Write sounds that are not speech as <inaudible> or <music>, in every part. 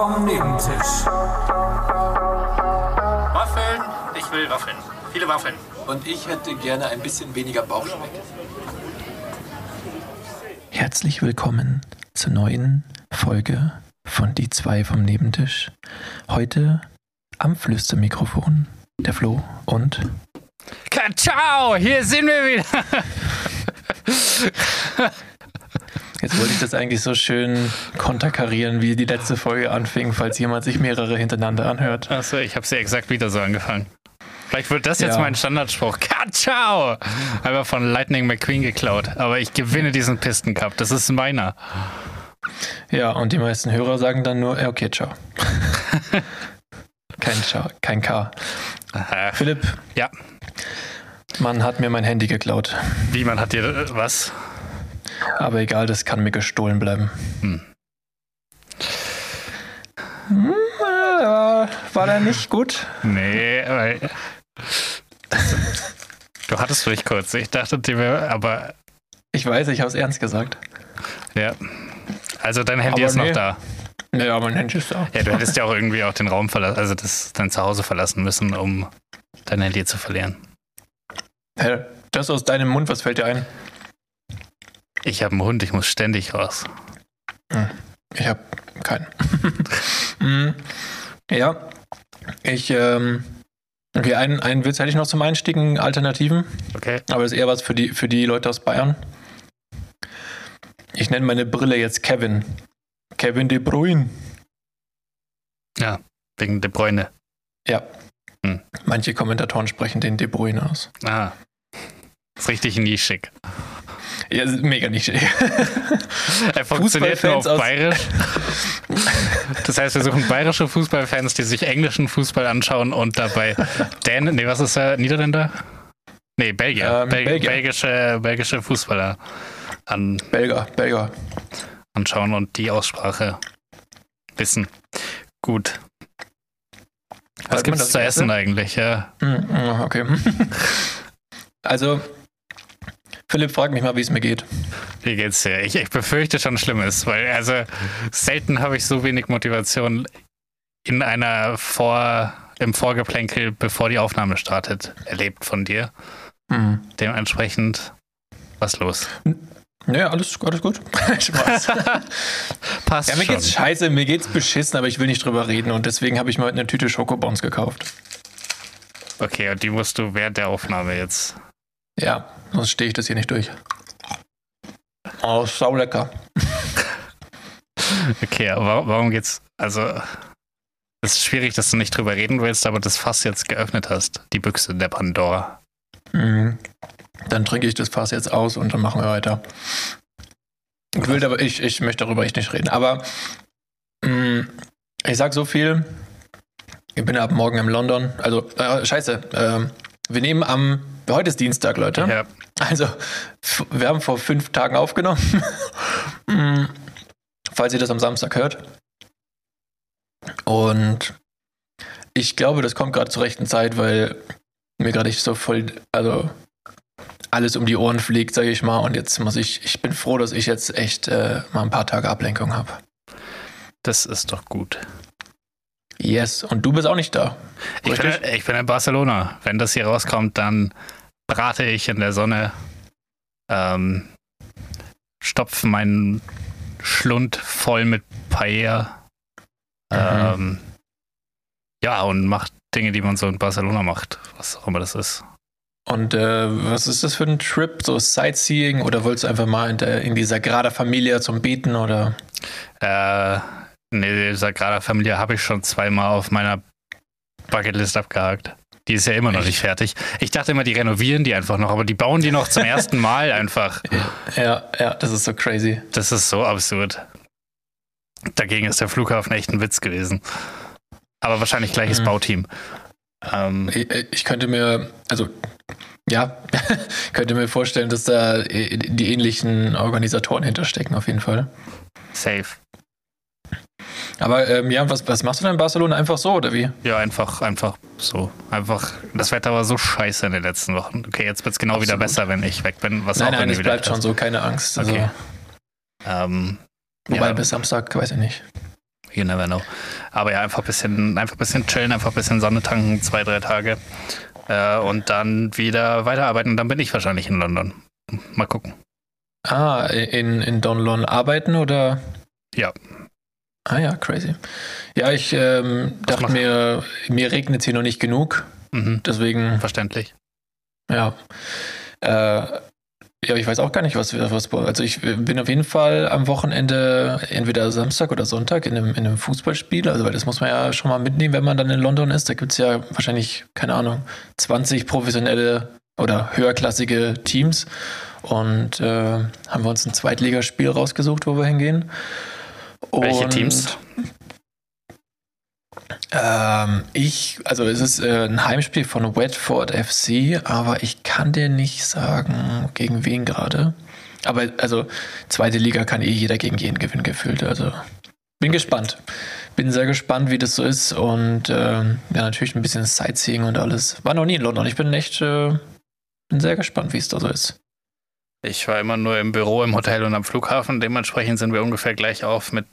vom Nebentisch. Waffeln? Ich will Waffeln. Viele Waffeln. Und ich hätte gerne ein bisschen weniger Bauchschmeck. Herzlich willkommen zur neuen Folge von Die zwei vom Nebentisch. Heute am Flüstermikrofon der Flo und Ciao, hier sind wir wieder. <laughs> jetzt wollte ich das eigentlich so schön konterkarieren, wie die letzte Folge anfing, falls jemand sich mehrere hintereinander anhört. Achso, ich habe sie exakt wieder so angefangen. Vielleicht wird das jetzt Ja. mein Standardspruch. Ciao! Einfach von Lightning McQueen geklaut. Aber ich gewinne diesen Pisten Cup. Das ist meiner. Ja, und die meisten Hörer sagen dann nur, ja, okay, ciao. kein Ciao, kein K. Aha. Philipp, Ja, man hat mir mein Handy geklaut. wie man hat dir äh, was? Aber egal, das kann mir gestohlen bleiben. Hm. Hm, äh, war der nicht gut? Nee, weil. Du hattest mich kurz. Ich dachte, die wäre. Aber Ich weiß, ich habe es ernst gesagt. ja. Also dein Handy Aber ist noch nee. da. Ja, mein Handy ist da. Ja, du hättest ja auch irgendwie auch den Raum verlassen, also das, dein Zuhause verlassen müssen, um dein Handy zu verlieren. Hä? Das aus deinem Mund, was fällt dir ein? Ich habe einen Hund, ich muss ständig raus. Ich habe keinen. <laughs> Hm, ja, ich, ähm, okay, einen, einen Witz hätte ich noch zum Einstiegen, Alternativen, Okay. aber das ist eher was für die, für die Leute aus Bayern. Ich nenne meine Brille jetzt Kevin. Kevin De Bruyne. Ja, wegen De Bruyne. Ja. Hm. Manche Kommentatoren sprechen den De Bruyne aus. Ah. Ist richtig nischig. Ja, mega nischig. <laughs> Er funktioniert nur auf Bayerisch. <laughs> Das heißt, wir suchen bayerische Fußballfans, die sich englischen Fußball anschauen und dabei Dänen, nee, was ist er, Niederländer? Nee, Belgier. Ähm, Bel Belgier. Belgische, belgische Fußballer an, Belger, Belger. anschauen und die Aussprache wissen. Gut. Was gibt's das zu essen eigentlich? Ja. Hm, hm, Okay. <laughs> Also, Philipp fragt mich mal, wie es mir geht. Wie geht's dir? Ich, ich befürchte schon Schlimmes, weil also selten habe ich so wenig Motivation in einer Vor, im Vorgeplänkel, bevor die Aufnahme startet, erlebt von dir. Hm. Dementsprechend, was los? Ja, alles, alles gut. <laughs> Spaß. <laughs> Passt Ja, mir schon. geht's scheiße, mir geht's beschissen, aber ich will nicht drüber reden und deswegen habe ich mir heute eine Tüte Schokobons gekauft. Okay, und die musst du während der Aufnahme jetzt. Ja, sonst stehe ich das hier nicht durch. Oh, sau lecker. <laughs> Okay, aber wa- warum geht's? Also, es ist schwierig, dass du nicht drüber reden willst, aber das Fass jetzt geöffnet hast. Die Büchse der Pandora. Mhm. Dann trinke ich das Fass jetzt aus und dann machen wir weiter. Ich will aber, ich, ich möchte darüber echt nicht reden. Aber mh, ich sag so viel. Ich bin ab morgen in London. Also, äh, scheiße. ähm, wir nehmen am. Heute ist Dienstag, Leute. Ja, Also, wir haben vor fünf Tagen aufgenommen. <laughs> Mm, Falls ihr das am Samstag hört. Und ich glaube, das kommt gerade zur rechten Zeit, weil mir gerade so voll, also alles um die Ohren fliegt, sage ich mal. Und jetzt muss ich, ich bin froh, dass ich jetzt echt äh, mal ein paar Tage Ablenkung habe. das ist doch gut. Yes. Und du bist auch nicht da. Ich bin, ich bin in Barcelona. Wenn das hier rauskommt, dann brate ich in der Sonne, ähm, stopfe meinen Schlund voll mit Paella. Ähm, ja, und mach Dinge, die man so in Barcelona macht, was auch immer das ist. Und äh, was ist das für ein Trip? So Sightseeing oder wolltest du einfach mal in, der, in die Sagrada Familia zum Beten oder? Äh, nee, Sagrada Familia habe ich schon zweimal auf meiner Bucketlist abgehakt. Die ist ja immer noch Echt? nicht fertig. Ich dachte immer, die renovieren die einfach noch, aber die bauen die noch zum <laughs> ersten Mal einfach. Ja, ja, das ist so crazy. Das ist so absurd. Dagegen ist der Flughafen echt ein Witz gewesen. Aber wahrscheinlich gleiches Mhm. Bauteam. Ähm, Ich, ich könnte mir, also ja, <laughs> könnte mir vorstellen, dass da die ähnlichen Organisatoren hinterstecken, auf jeden Fall. safe. Aber ähm, ja, was, was machst du denn in Barcelona? Einfach so, oder wie? Ja, einfach, einfach so. Einfach, das Wetter war so scheiße in den letzten Wochen. Okay, jetzt wird es genau wieder Absolut. besser, wenn ich weg bin. Was nein, auch nein, es wieder bleibt schon so, keine Angst. Also, Okay. Ähm, Wobei ja, bis Samstag, weiß ich nicht. You never know. Aber ja, einfach ein bisschen, einfach ein bisschen chillen, einfach ein bisschen Sonne tanken, zwei, drei Tage. Äh, und dann wieder weiterarbeiten. Und dann bin ich wahrscheinlich in London. Mal gucken. Ah, in, in Donlon arbeiten oder? Ja. Ah ja, crazy. Ja, ich ähm, dachte mir, mir regnet es hier noch nicht genug. Mhm. Deswegen. Verständlich. Ja. Äh, ja, ich weiß auch gar nicht, was wir was. Also ich bin auf jeden Fall am Wochenende entweder Samstag oder Sonntag in einem, in einem Fußballspiel. Also weil das muss man ja schon mal mitnehmen, wenn man dann in London ist. Da gibt es ja wahrscheinlich, keine Ahnung, 20 professionelle oder höherklassige Teams. Und äh, haben wir uns ein Zweitligaspiel rausgesucht, wo wir hingehen. Welche Teams? Ähm, ich, also es ist äh, ein Heimspiel von Watford FC, aber ich kann dir nicht sagen, gegen wen gerade. Aber also zweite Liga kann eh jeder gegen jeden gewinnen gefühlt. Also bin gespannt. Bin sehr gespannt, wie das so ist und ähm, ja natürlich ein bisschen Sightseeing und alles. War noch nie in London. Ich bin echt äh, bin sehr gespannt, wie es da so ist. Ich war immer nur im Büro, im Hotel und am Flughafen. Dementsprechend sind wir ungefähr gleich auf mit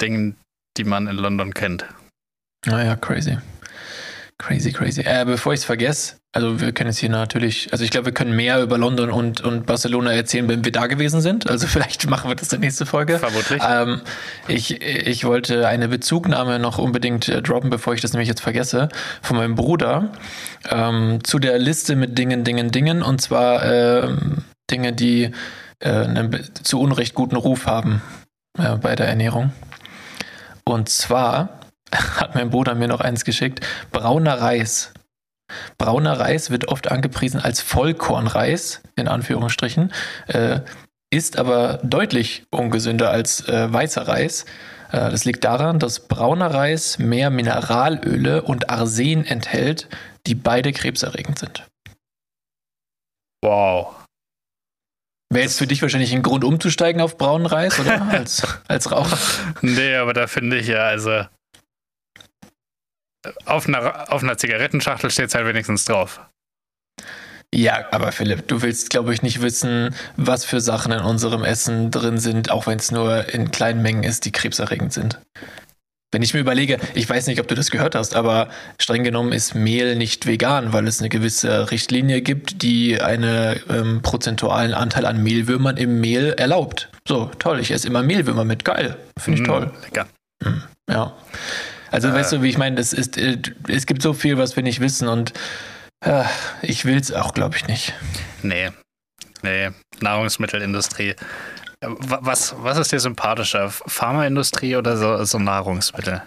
Dingen, die man in London kennt. Naja, crazy. Crazy, crazy. Äh, bevor ich es vergesse, also wir können jetzt hier natürlich, also ich glaube, wir können mehr über London und, und Barcelona erzählen, wenn wir da gewesen sind. Also <laughs> vielleicht machen wir das in der nächsten Folge. Vermutlich. Ähm, ich, ich wollte eine Bezugnahme noch unbedingt äh, droppen, bevor ich das nämlich jetzt vergesse, von meinem Bruder ähm, zu der Liste mit Dingen, Dingen, Dingen. Und zwar ähm, Dinge, die äh, einen zu Unrecht guten Ruf haben äh, bei der Ernährung. Und zwar hat mein Bruder mir noch eins geschickt. Brauner Reis. Brauner Reis wird oft angepriesen als Vollkornreis, in Anführungsstrichen, äh, ist aber deutlich ungesünder als äh, weißer Reis. Äh, das liegt daran, dass brauner Reis mehr Mineralöle und Arsen enthält, die beide krebserregend sind. Wow. Wäre jetzt für dich wahrscheinlich ein Grund umzusteigen auf braunen Reis oder <laughs> als, als Raucher? Nee, aber da finde ich ja, also auf einer, auf einer Zigarettenschachtel steht es halt wenigstens drauf. Ja, aber Philipp, du willst, glaube ich, nicht wissen, was für Sachen in unserem Essen drin sind, auch wenn es nur in kleinen Mengen ist, die krebserregend sind. Wenn ich mir überlege, ich weiß nicht, ob du das gehört hast, aber streng genommen ist Mehl nicht vegan, weil es eine gewisse Richtlinie gibt, die einen ähm, prozentualen Anteil an Mehlwürmern im Mehl erlaubt. So, toll, ich esse immer Mehlwürmer mit, geil, finde ich Mm, toll. Lecker. Hm, ja. Also, Äh. weißt du, wie ich meine, das ist, äh, es gibt so viel, was wir nicht wissen und äh, ich will es auch, glaube ich, nicht. Nee. Nee. Nahrungsmittelindustrie. Wa- Was, was ist dir sympathischer? Pharmaindustrie oder so, so Nahrungsmittel?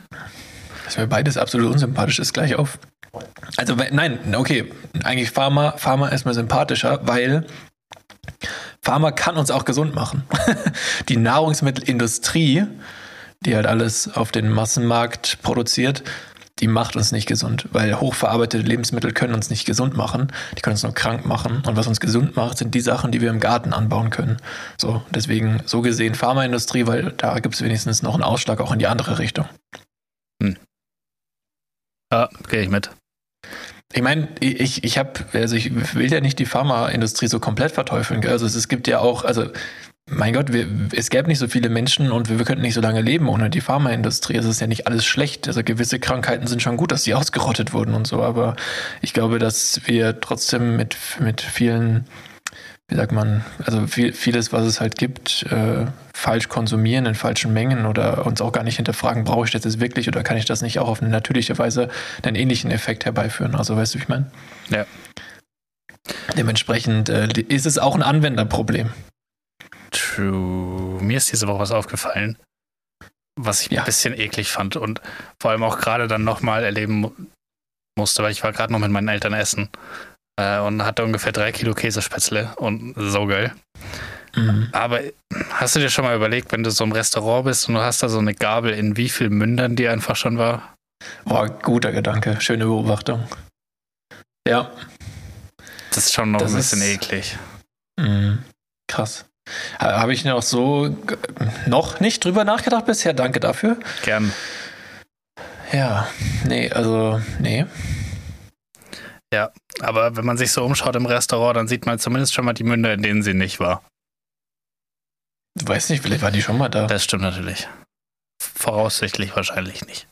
Das ist mir beides absolut unsympathisch, ist gleich auf. Also, nein, okay, eigentlich Pharma, Pharma ist mir sympathischer, weil Pharma kann uns auch gesund machen. <laughs> Die Nahrungsmittelindustrie, die halt alles auf den Massenmarkt produziert, die macht uns nicht gesund, weil hochverarbeitete Lebensmittel können uns nicht gesund machen, die können uns nur krank machen. Und was uns gesund macht, sind die Sachen, die wir im Garten anbauen können. So, deswegen so gesehen Pharmaindustrie, weil da gibt es wenigstens noch einen Ausschlag auch in die andere Richtung. Ja, gehe ich mit. Ich meine, ich, ich habe, also ich will ja nicht die Pharmaindustrie so komplett verteufeln. Also es, es gibt ja auch, also mein Gott, wir, es gäbe nicht so viele Menschen und wir, wir könnten nicht so lange leben ohne die Pharmaindustrie. Es ist ja nicht alles schlecht. Also gewisse Krankheiten sind schon gut, dass die ausgerottet wurden und so. Aber ich glaube, dass wir trotzdem mit, mit vielen, wie sagt man, also viel, vieles, was es halt gibt, äh, falsch konsumieren in falschen Mengen oder uns auch gar nicht hinterfragen, brauche ich das jetzt wirklich oder kann ich das nicht auch auf eine natürliche Weise einen ähnlichen Effekt herbeiführen? Also weißt du, wie ich meine? Ja. Dementsprechend äh, ist es auch ein Anwenderproblem. True. Mir ist diese Woche was aufgefallen, was ich Ja. ein bisschen eklig fand und vor allem auch gerade dann nochmal erleben mu- musste, weil ich war gerade noch mit meinen Eltern essen äh, und hatte ungefähr drei Kilo Käsespätzle und so geil. Mhm. Aber hast du dir schon mal überlegt, wenn du so im Restaurant bist und du hast da so eine Gabel, in wie viel Mündern die einfach schon war? Boah, guter Gedanke, schöne Beobachtung. Ja, Das ist schon noch Das ein bisschen ist- eklig. mhm. krass. Ha- Habe ich noch so noch nicht drüber nachgedacht bisher. Danke dafür. Gern. Ja, nee, also, nee. Aber wenn man sich so umschaut im Restaurant, dann sieht man zumindest schon mal die Münder, in denen sie nicht war. Du weißt nicht, vielleicht war die schon mal da. Das stimmt natürlich. voraussichtlich wahrscheinlich nicht.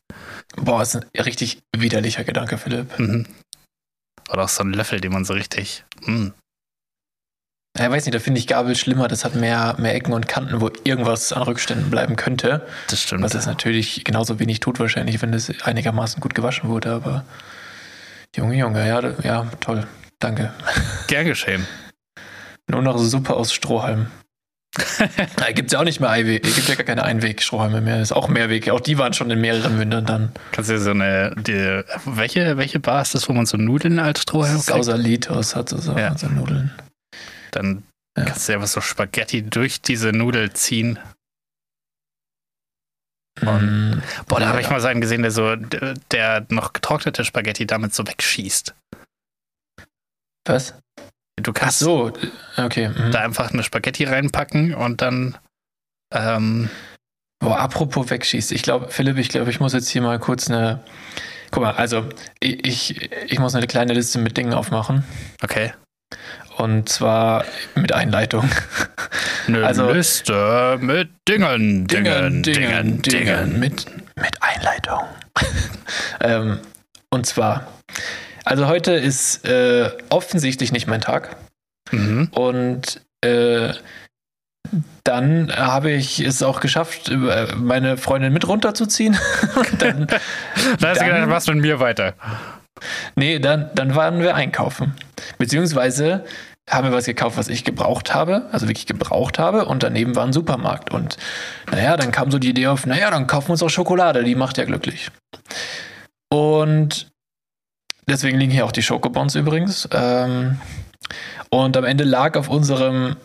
Boah, ist ein richtig widerlicher Gedanke, Philipp. Mhm. Oder auch so ein Löffel, den man so richtig. Mh. Ja, weiß nicht, da finde ich Gabel schlimmer. Das hat mehr, mehr Ecken und Kanten, wo irgendwas an Rückständen bleiben könnte. Das stimmt. Was es natürlich genauso wenig tut, wahrscheinlich, wenn es einigermaßen gut gewaschen wurde. Aber Junge, Junge, ja, ja, toll. Danke. Gern geschehen. Nur noch Suppe aus Strohhalm. <laughs> Da gibt es ja auch nicht mehr Einweg. Es gibt ja gar keine Einweg-Strohhalme mehr. Das ist auch Mehrweg. Auch die waren schon in mehreren Mündern dann. Kannst du dir so eine. Die, welche, welche Bar ist das, wo man so Nudeln als Strohhalm kriegt? Sausalitos hat so, so, Ja. so Nudeln. Dann Ja. kannst du einfach so Spaghetti durch diese Nudel ziehen. Mm, Boah, da Ja, habe ich mal so einen gesehen, der so, der noch getrocknete Spaghetti damit so wegschießt. Was? Du kannst so, okay. mhm. da einfach eine Spaghetti reinpacken und dann. Ähm, Boah, apropos wegschießt. Ich glaube, Philipp, ich glaube, ich muss jetzt hier mal kurz eine. Guck mal, also ich, ich, ich muss eine kleine Liste mit Dingen aufmachen. okay. Und zwar mit Einleitung. Eine <laughs> Also- Liste mit Dingen, Dingen, Dingen, Dingen. Mit, mit Einleitung. <laughs> ähm, und zwar, also heute ist äh, offensichtlich nicht mein Tag. Mhm. Und äh, dann habe ich es auch geschafft, äh, meine Freundin mit runterzuziehen. <laughs> Dann, Da hast du Dann- gedacht, was mit mir weiter? nee, dann, dann waren wir einkaufen. Beziehungsweise haben wir was gekauft, was ich gebraucht habe, also wirklich gebraucht habe. Und daneben war ein Supermarkt. Und naja, dann kam so die Idee auf, naja, dann kaufen wir uns auch Schokolade, die macht ja glücklich. Und deswegen liegen hier auch die Schokobons übrigens. Ähm, und am Ende lag auf unserem,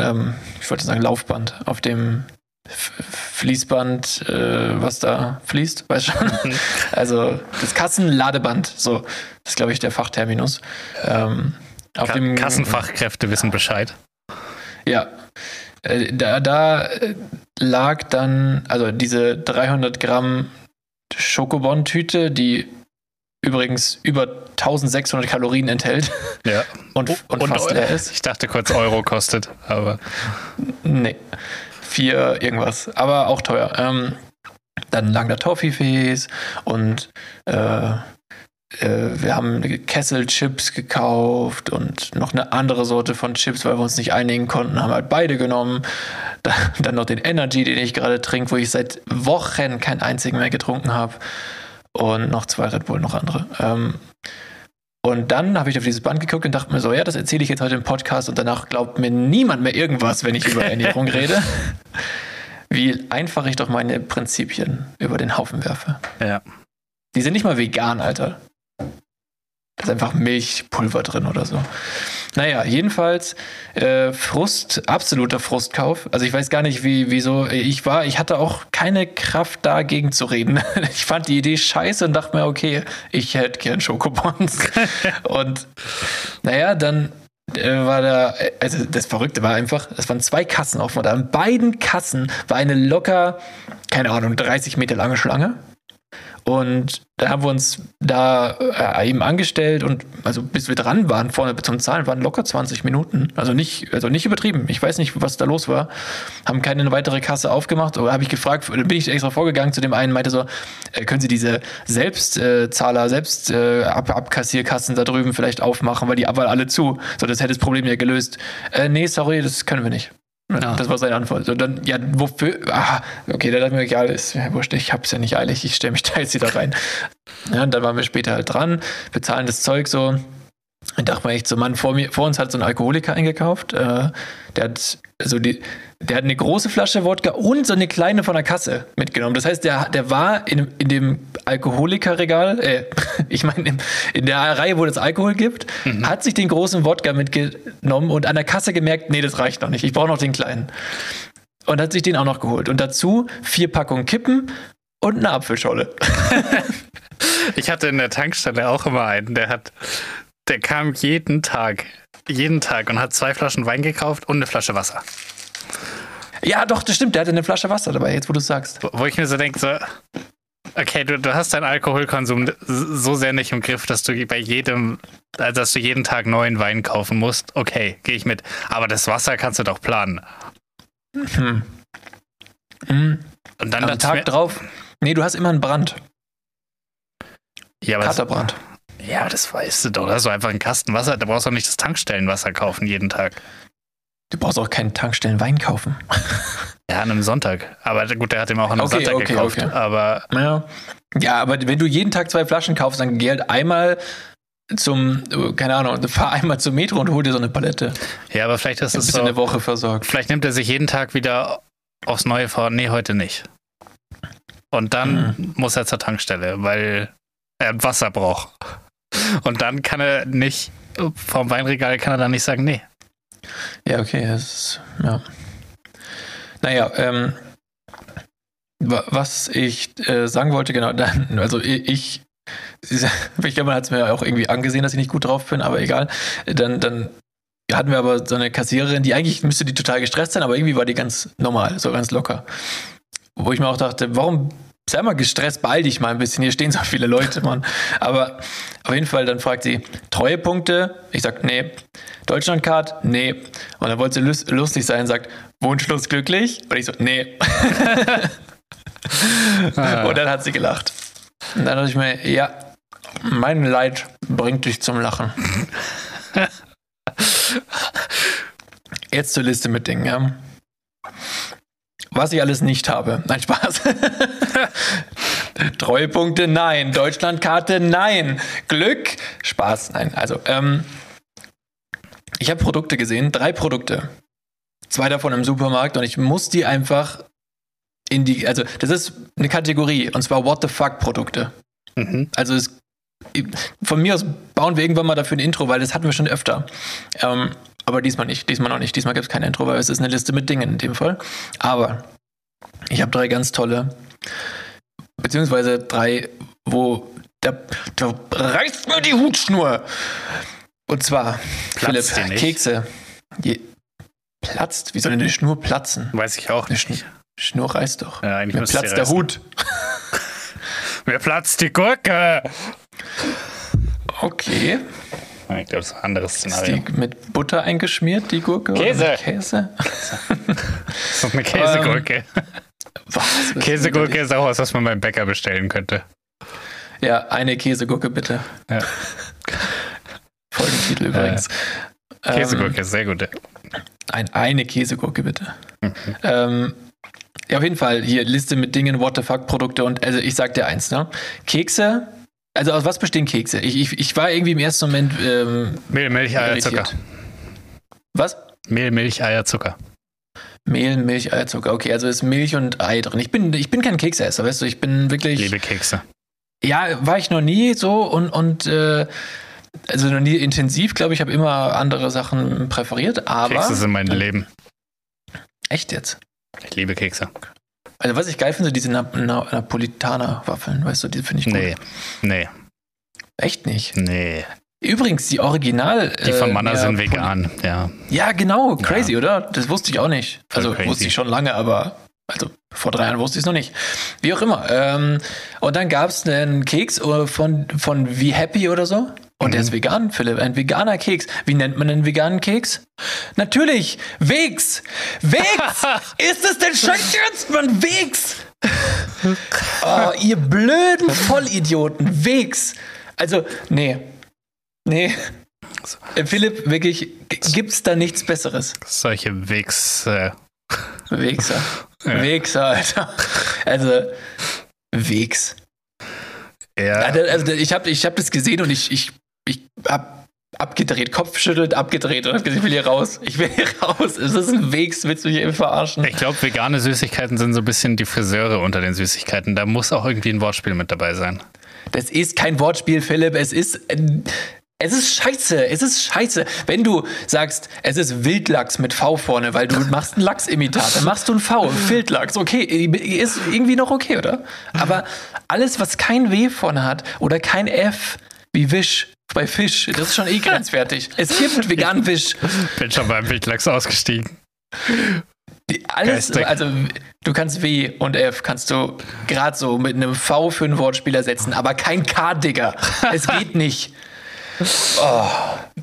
ähm, ich wollte sagen Laufband, auf dem Fließband, äh, was da fließt, weißt schon. <laughs> Also das Kassenladeband, so, das ist glaube ich der Fachterminus. Ähm, auf Ka dem Kassenfachkräfte wissen Bescheid. ja, äh, da, da äh, lag dann, also diese 300 Gramm Schokobon-Tüte, die übrigens über 1600 Kalorien enthält Ja. <laughs> und, und, fast leer ist. Ich dachte kurz Euro kostet, aber Nee, vier irgendwas, aber auch teuer. Ähm, dann lagen da Toffifees und äh, äh, wir haben Kesselchips gekauft und noch eine andere Sorte von Chips, weil wir uns nicht einigen konnten, haben halt beide genommen. Da, <laughs> dann noch den Energy, den ich gerade trinke, wo ich seit Wochen keinen einzigen mehr getrunken habe. Und noch zwei Red Bull, noch andere. Und dann habe ich auf dieses Band geguckt und dachte mir so, ja, das erzähle ich jetzt heute im Podcast und danach glaubt mir niemand mehr irgendwas, wenn ich über <laughs> Ernährung rede. Wie einfach ich doch meine Prinzipien über den Haufen werfe. ja. Die sind nicht mal vegan, Alter. Da ist einfach Milchpulver drin oder so. Naja, jedenfalls äh, Frust, absoluter Frustkauf. Also ich weiß gar nicht, wie, wieso ich war. Ich hatte auch keine Kraft dagegen zu reden. <laughs> Ich fand die Idee scheiße und dachte mir, okay, ich hätte gern Schokobons. <laughs> und naja, dann äh, war da, also das Verrückte war einfach, es waren zwei Kassen offen und an beiden Kassen war eine locker, keine Ahnung, 30 Meter lange Schlange. Und da haben wir uns da äh, eben angestellt und also bis wir dran waren vorne zum Zahlen waren locker 20 Minuten. Also nicht, also nicht übertrieben. Ich weiß nicht, was da los war. Haben keine weitere Kasse aufgemacht. Oder habe ich gefragt, dann bin ich extra vorgegangen zu dem einen, meinte so, äh, können Sie diese Selbstzahler, Selbst äh, Ab Abkassierkassen da drüben vielleicht aufmachen, weil die waren alle zu. So, das hätte das Problem ja gelöst. Äh, nee, sorry, das können wir nicht. Ja. Das war seine Antwort. Und dann, ja, wofür? Ah, okay, da dachte ich mir, egal, ist ja wurscht, ich hab's ja nicht eilig, ich stelle mich da jetzt wieder rein. Ja, und dann waren wir später halt dran, bezahlen das Zeug so. Und dachte mir echt so, Mann, vor, mir, vor uns hat so ein Alkoholiker eingekauft. Äh, der hat also die, der hat eine große Flasche Wodka und so eine kleine von der Kasse mitgenommen. Das heißt, der, der war in, in dem Alkoholikerregal, äh, <laughs> ich meine, in, in der Reihe, wo es Alkohol gibt, hat sich den großen Wodka mitgenommen und an der Kasse gemerkt, nee, das reicht noch nicht, ich brauche noch den kleinen. Und hat sich den auch noch geholt. Und dazu vier Packungen Kippen und eine Apfelscholle. <laughs> Ich hatte in der Tankstelle auch immer einen, der hat, der kam jeden Tag, jeden Tag und hat zwei Flaschen Wein gekauft und eine Flasche Wasser. Ja, doch, das stimmt, der hatte eine Flasche Wasser dabei, jetzt wo du sagst. Wo- ich mir so denke, so, okay, du, du hast deinen Alkoholkonsum so sehr nicht im Griff, dass du bei jedem, äh, dass du jeden Tag neuen Wein kaufen musst. Okay, gehe ich mit. Aber das Wasser kannst du doch planen. Hm. Hm. Und dann Am Tag drauf. Nee, du hast immer einen Brand. Ja, aber das, Katerbrand. Ja, das weißt du doch. Da hast du einfach einen Kasten Wasser. Da brauchst du auch nicht das Tankstellenwasser kaufen jeden Tag. Du brauchst auch keinen Tankstellen Wein kaufen. <laughs> Ja, an einem Sonntag. Aber gut, der hat ihm auch an einem Okay, Sonntag okay, gekauft. okay. Aber Ja. ja, aber wenn du jeden Tag zwei Flaschen kaufst, dann geh halt einmal zum, keine Ahnung, <laughs> fahr einmal zum Metro und hol dir so eine Palette. ja, aber vielleicht ist es du eine so. Woche versorgt. Vielleicht nimmt er sich jeden Tag wieder aufs Neue vor. Nee, heute nicht. Und dann Mhm. muss er zur Tankstelle, weil er Wasser braucht. Und dann kann er nicht, vom Weinregal kann er dann nicht sagen, nee. Ja, okay, das ist, ja. Naja, ähm, wa- was ich äh, sagen wollte, genau, <laughs> dann, also ich, ich glaube, <laughs> man hat es mir auch irgendwie angesehen, dass ich nicht gut drauf bin, aber egal. Dann, dann hatten wir aber so eine Kassiererin, die eigentlich müsste die total gestresst sein, aber irgendwie war die ganz normal, so ganz locker. Wo ich mir auch dachte, warum sei mal gestresst, beeil dich mal ein bisschen, hier stehen so viele Leute, Mann. Aber auf jeden Fall, dann fragt sie, Treuepunkte? Ich sag, nee. Deutschlandcard? Nee. Und dann wollte sie lus- lustig sein, sagt, Wunschlos glücklich? Und ich so, nee. <laughs> Und dann hat sie gelacht. Und dann dachte ich mir, ja, mein Leid bringt dich zum Lachen. <laughs> Jetzt zur Liste mit Dingen, ja. Was ich alles nicht habe. Nein, Spaß. <laughs> Treuepunkte, nein. Deutschlandkarte, nein. Glück, Spaß, nein. Also, ähm, ich habe Produkte gesehen, drei Produkte. Zwei davon im Supermarkt und ich muss die einfach in die, also das ist eine Kategorie und zwar What the fuck Produkte. Mhm. Also es, von mir aus bauen wir irgendwann mal dafür ein Intro, weil das hatten wir schon öfter. Ähm, aber diesmal nicht, diesmal noch nicht. Diesmal gibt es kein Intro, weil es ist eine Liste mit Dingen in dem Fall. Aber ich habe drei ganz tolle, beziehungsweise drei, wo da, da reißt mir die Hutschnur. Und zwar, Platzt Philipp, die? Kekse. Je, platzt? Wie soll denn eine Schnur platzen? Weiß ich auch nicht. Schn Schnur reißt doch. Ja, eigentlich Mir platzt der. Hut. <laughs> Mir platzt die Gurke. Okay. Ich glaube, das ist ein anderes Ist Szenario. die mit Butter eingeschmiert, die Gurke? Käse. Käse? <laughs> Ist eine Käsegurke. Was? Was Käsegurke ist auch was, was man beim Bäcker bestellen könnte. Ja, eine Käsegurke bitte. Ja. <laughs> Folgentitel übrigens. Ähm, Käsegurke ist sehr gut. ja. ein, eine Käsegurke bitte. Mhm. Ähm, ja, auf jeden Fall hier Liste mit Dingen, What the fuck Produkte und also ich sag dir eins, ne? Kekse. Also aus was bestehen Kekse? Ich, ich, ich war irgendwie im ersten Moment ähm, Mehl, Milch, Eier, Zucker. Was? Mehl, Milch, Eier, Zucker. Mehl, Milch, Eier, Zucker. Okay, also ist Milch und Ei drin. Ich bin, ich bin kein Keksesser, weißt du, ich bin wirklich. Ich liebe Kekse. Ja, war ich noch nie so und, und äh, also noch nie intensiv, glaube ich, habe immer andere Sachen präferiert, aber. Kekse sind mein Leben. Echt jetzt? Ich liebe Kekse. Also was ich geil finde, diese Nap Na Napolitaner-Waffeln, weißt du, die finde ich gut. Nee, nee, Echt nicht. nee. Übrigens, die Original. Die von äh, Manna ja, sind Poli- vegan, ja. Ja, genau, crazy, oder? Das wusste ich auch nicht. Voll Also crazy. wusste ich schon lange, aber also vor drei Jahren wusste ich es noch nicht. Wie auch immer. Ähm, und dann gab es einen Keks äh, von, von Wie Happy oder so. Und der Mhm. ist vegan, Philipp. Ein veganer Keks. Wie nennt man einen veganen Keks? Natürlich, Wegs. Wegs! <laughs> ist es denn scheiß jetzt, Mann? Wegs! <laughs> Oh, ihr blöden Vollidioten. Wegs. Also, nee. Nee. Äh, Philipp, wirklich, gibt's da nichts Besseres? Solche Wegs. Äh, Wegser. Ja. Wegser, Alter. Also, Wegs. ja, Also, also ich habe ich hab das gesehen und ich, ich, ich hab abgedreht, Kopf schüttelt, abgedreht und hab gesagt, ich will hier raus. Ich will hier raus. Es ist ein Wegs, willst du mich eben verarschen? ich glaube, vegane Süßigkeiten sind so ein bisschen die Friseure unter den Süßigkeiten. Da muss auch irgendwie ein Wortspiel mit dabei sein. Das ist kein Wortspiel, Philipp. Es ist. Es ist scheiße, es ist scheiße. Wenn du sagst, es ist Wildlachs mit V vorne, weil du machst einen Lachsimitat, dann machst du ein V, Wildlachs, okay, ist irgendwie noch okay, oder? Aber alles, was kein W vorne hat oder kein F, wie Wisch bei Fisch, das ist schon eh grenzwertig. Es gibt veganen Fisch. <laughs> Bin schon beim Wildlachs ausgestiegen. Die- Alles, Geistig. also du kannst W und F kannst du gerade so mit einem V für einen Wortspiel ersetzen, aber kein K, Digga. Es geht <laughs> nicht. Oh,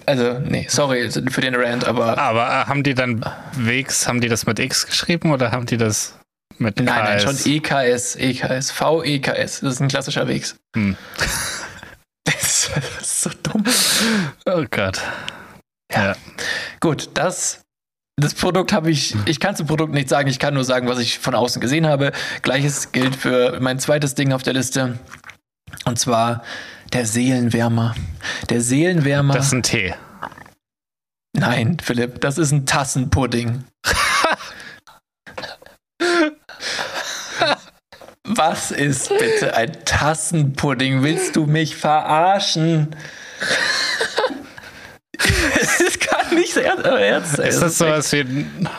also, nee, sorry für den Rant, aber Aber äh, haben die dann Wegs, haben die das mit X geschrieben oder haben die das mit Nein, nein, KS. schon EKS, EKS, V-EKS. Das ist ein klassischer Wegs. Hm. Ist, so dumm. Oh Gott. Ja. Gut, das, das Produkt habe ich, ich kann zum Produkt nicht sagen, ich kann nur sagen, was ich von außen gesehen habe. Gleiches gilt für mein zweites Ding auf der Liste. Und zwar der Seelenwärmer. Der Seelenwärmer. Das ist ein Tee. Nein, Philipp, das ist ein Tassenpudding. Was ist bitte ein Tassenpudding? Willst du mich verarschen? Das kann nicht sehr ernst sein. Ist das sowas wie ein.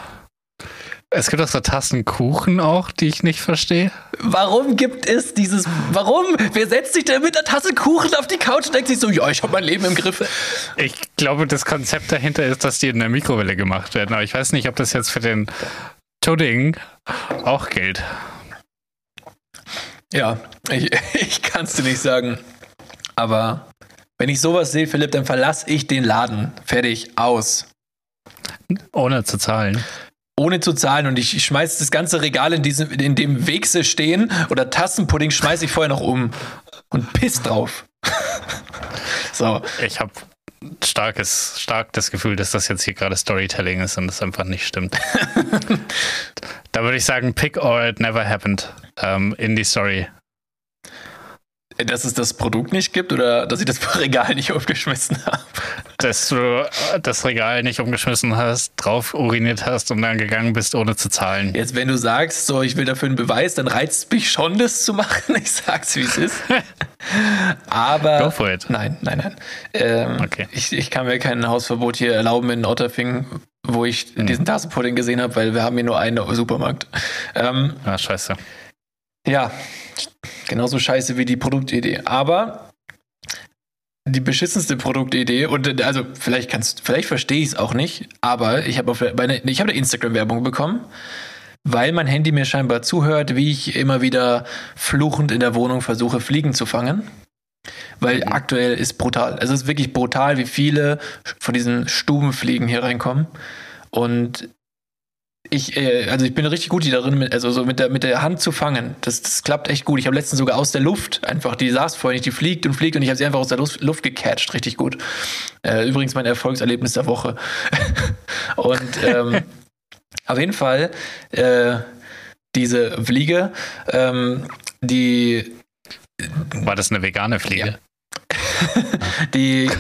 Es gibt doch so Tassenkuchen auch, die ich nicht verstehe. Warum gibt es dieses. Warum? Wer setzt sich denn mit einer Tasse Kuchen auf die Couch und denkt sich so, ja, ich habe mein Leben im Griff? Ich glaube, das Konzept dahinter ist, dass die in der Mikrowelle gemacht werden. Aber ich weiß nicht, ob das jetzt für den Pudding auch gilt. Ja, ich, <laughs> ich kann es dir nicht sagen. Aber wenn ich sowas sehe, Philipp, dann verlasse ich den Laden. Fertig, aus. Ohne zu zahlen. Ohne zu zahlen und ich schmeiß das ganze Regal in, diesem, in dem Wegse stehen oder Tassenpudding schmeiße ich vorher noch um und piss drauf. <laughs> so, Ich habe starkes, stark das Gefühl, dass das jetzt hier gerade Storytelling ist und das einfach nicht stimmt. <laughs> da würde ich sagen, pick or it never happened ähm, in die Story. Dass es das Produkt nicht gibt oder dass ich das <laughs> Regal nicht aufgeschmissen habe. Dass du das Regal nicht umgeschmissen hast, drauf uriniert hast und dann gegangen bist, ohne zu zahlen. Jetzt, wenn du sagst, so, ich will dafür einen Beweis, dann reizt mich schon, das zu machen. <laughs> Ich sag's, wie es ist. <laughs> Aber. Go for it. Nein, nein, nein. Ähm, Okay. ich, ich kann mir kein Hausverbot hier erlauben in Otterfing, wo ich Hm. diesen Tassenpudding gesehen habe, weil wir haben hier nur einen Supermarkt. Ähm, Ah, scheiße. ja, genauso scheiße wie die Produktidee. Aber die beschissenste Produktidee und also vielleicht kannst vielleicht verstehe ich es auch nicht, aber ich habe auf meine, ich habe eine Instagram Werbung bekommen, weil mein Handy mir scheinbar zuhört, wie ich immer wieder fluchend in der Wohnung versuche Fliegen zu fangen. Weil aktuell ist brutal. Es ist wirklich brutal, wie viele von diesen Stubenfliegen hier reinkommen. Und ich, äh, also ich bin richtig gut darin, mit, also so mit der, mit der Hand zu fangen. Das, das klappt echt gut. Ich habe letztens sogar aus der Luft einfach, die saß vorher nicht, die fliegt und fliegt und ich habe sie einfach aus der Luft, Luft gecatcht. Richtig gut. Äh, übrigens mein Erfolgserlebnis der Woche. <laughs> und ähm, <laughs> auf jeden Fall, äh, diese Fliege, ähm, die War das eine vegane Fliege? <laughs> Die,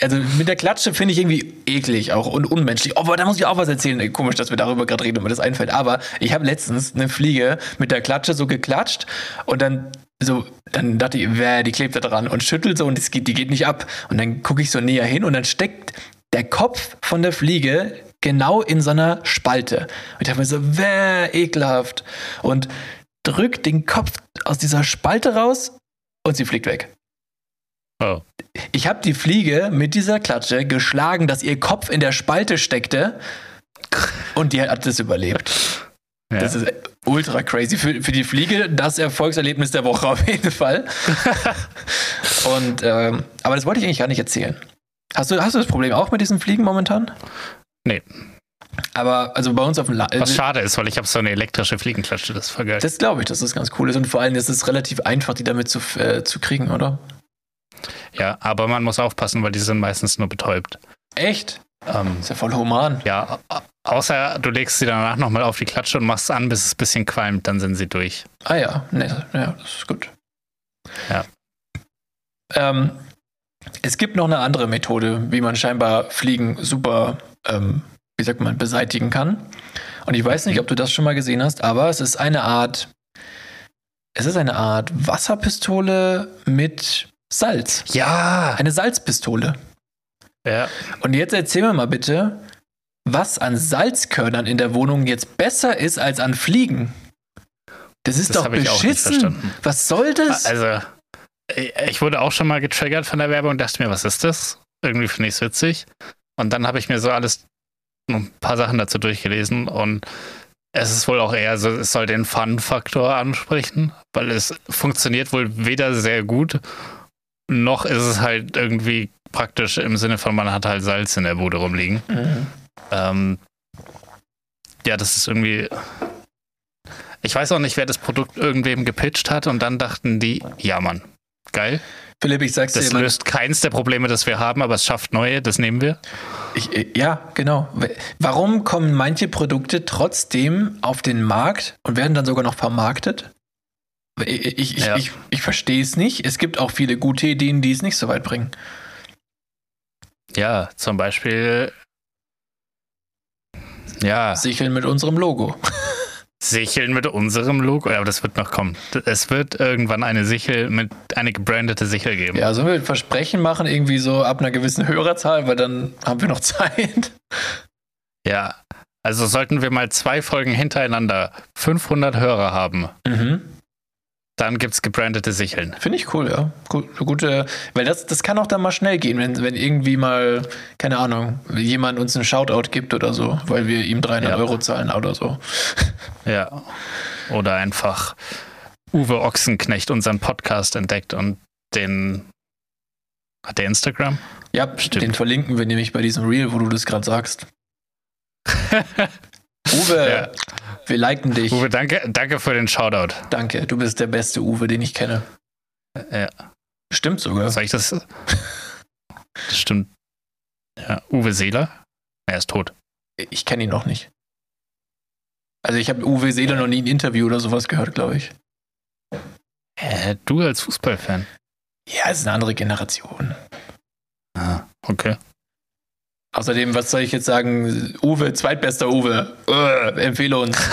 also mit der Klatsche finde ich irgendwie eklig auch und unmenschlich. Aber da muss ich auch was erzählen. Komisch, dass wir darüber gerade reden und mir das einfällt. Aber ich habe letztens eine Fliege mit der Klatsche so geklatscht und dann so, dann dachte ich, wer, die klebt da dran und schüttelt so und das geht, die geht nicht ab. Und dann gucke ich so näher hin und dann steckt der Kopf von der Fliege genau in so einer Spalte. Und ich dachte mir so, wer, ekelhaft. Und drückt den Kopf aus dieser Spalte raus und sie fliegt weg. Oh. Ich habe die Fliege mit dieser Klatsche geschlagen, dass ihr Kopf in der Spalte steckte und die hat es überlebt. Ja. Das ist ultra crazy. Für, für die Fliege das Erfolgserlebnis der Woche <laughs> auf jeden Fall. <laughs> und, ähm, aber das wollte ich eigentlich gar nicht erzählen. Hast du, hast du das Problem auch mit diesen Fliegen momentan? Nee. Aber also bei uns auf dem Land. Was schade ist, weil ich habe so eine elektrische Fliegenklatsche, das ist voll geil. Das glaube ich, dass das ganz cool ist. Und vor allem ist es relativ einfach, die damit zu, äh, zu kriegen, oder? Ja, aber man muss aufpassen, weil die sind meistens nur betäubt. Echt? Ähm, Ist ja voll human. ja, au- außer du legst sie danach nochmal auf die Klatsche und machst es an, bis es ein bisschen qualmt, dann sind sie durch. Ah ja, nee, ja, das ist gut. Ja. Ähm, es gibt noch eine andere Methode, wie man scheinbar Fliegen super, ähm, wie sagt man, beseitigen kann. Und ich weiß nicht, ob du das schon mal gesehen hast, aber es ist eine Art, es ist eine Art Wasserpistole mit Salz. Ja! Eine Salzpistole. Ja, Und jetzt erzähl mir mal bitte, was an Salzkörnern in der Wohnung jetzt besser ist als an Fliegen. Das ist Das doch hab ich auch nicht beschissen. verstanden. Was soll das? also ich ich wurde auch schon mal getriggert von der Werbung und dachte mir, was ist das? Irgendwie finde ich es witzig. Und dann habe ich mir so alles, ein paar Sachen dazu durchgelesen und es ist wohl auch eher so, es soll den Fun-Faktor ansprechen, weil es funktioniert wohl weder sehr gut, noch ist es halt irgendwie praktisch im Sinne von, man hat halt Salz in der Bude rumliegen. Mhm. Ähm, ja, das ist irgendwie. Ich weiß auch nicht, wer das Produkt irgendwem gepitcht hat und dann dachten die, ja Mann, geil. Philipp, ich sag's Das dir immer. löst keins der Probleme, das wir haben, aber es schafft neue, das nehmen wir. Ich, äh, ja, genau. Warum kommen manche Produkte trotzdem auf den Markt und werden dann sogar noch vermarktet? Ich, ich, Ja. ich, ich verstehe es nicht. Es gibt auch viele gute Ideen, die es nicht so weit bringen. Ja, zum Beispiel, ja, Sicheln mit unserem Logo. Sicheln mit unserem Logo. Ja, aber das wird noch kommen. Es wird irgendwann eine Sichel mit, eine gebrandete Sichel geben. Ja, sollen wir ein Versprechen machen, irgendwie so ab einer gewissen Hörerzahl, weil dann haben wir noch <laughs> Zeit. Ja. Also sollten wir mal zwei Folgen hintereinander 500 Hörer haben, Mhm. Dann gibt es gebrandete Sicheln. Finde ich cool, ja. Gut, gute, weil das, das kann auch dann mal schnell gehen, wenn, wenn irgendwie mal, keine Ahnung, jemand uns einen Shoutout gibt oder so, weil wir ihm 300 Ja. Euro zahlen oder so. <laughs> Ja. Oder einfach Uwe Ochsenknecht unseren Podcast entdeckt und den. Hat der Instagram? Ja, Stimmt. den verlinken wir nämlich bei diesem Reel, wo du das gerade sagst. <laughs> Uwe, Ja. Wir liken dich. Uwe, danke, danke für den Shoutout. Danke, du bist der beste Uwe, den ich kenne. Ja. Stimmt sogar. Soll ich das? Das stimmt. Ja. Uwe Seeler? Er ist tot. Ich kenne ihn noch nicht. Also ich habe Uwe Seeler noch nie ein Interview oder sowas gehört, glaube ich. Hä, du als Fußballfan? Ja, es ist eine andere Generation. Ah, okay. Außerdem, was soll ich jetzt sagen? Uwe, zweitbester Uwe. Äh, empfehle uns. <laughs>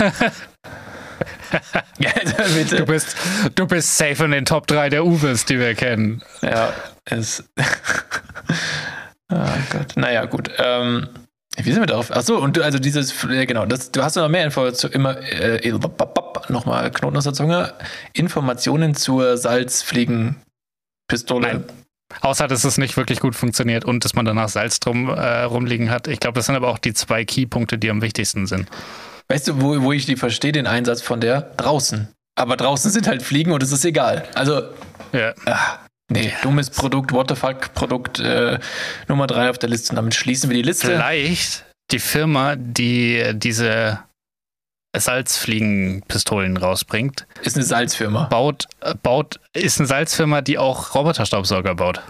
also Du bist, du bist safe in den Top 3 der Uwes, die wir kennen. Ja, es. oh <laughs> Gott. Naja, gut. Ähm, wie sind wir darauf? Achso, und du, also dieses, genau, das, du hast noch mehr Info zu immer, äh, nochmal Knoten aus der Zunge. Informationen zur Salzfliegenpistole. Nein. Außer, dass es nicht wirklich gut funktioniert und dass man danach Salz drum äh, rumliegen hat. Ich glaube, das sind aber auch die zwei Keypunkte, die am wichtigsten sind. Weißt du, wo, wo ich die verstehe, den Einsatz von der? Draußen. Aber draußen sind halt Fliegen und es ist egal. Also, Ja. ah, nee, dummes Produkt, what the fuck, Produkt äh, Nummer drei auf der Liste. Und damit schließen wir die Liste. Vielleicht die Firma, die diese Salzfliegenpistolen rausbringt, Ist eine Salzfirma. baut, äh, baut, ist eine Salzfirma, die auch Roboterstaubsauger baut.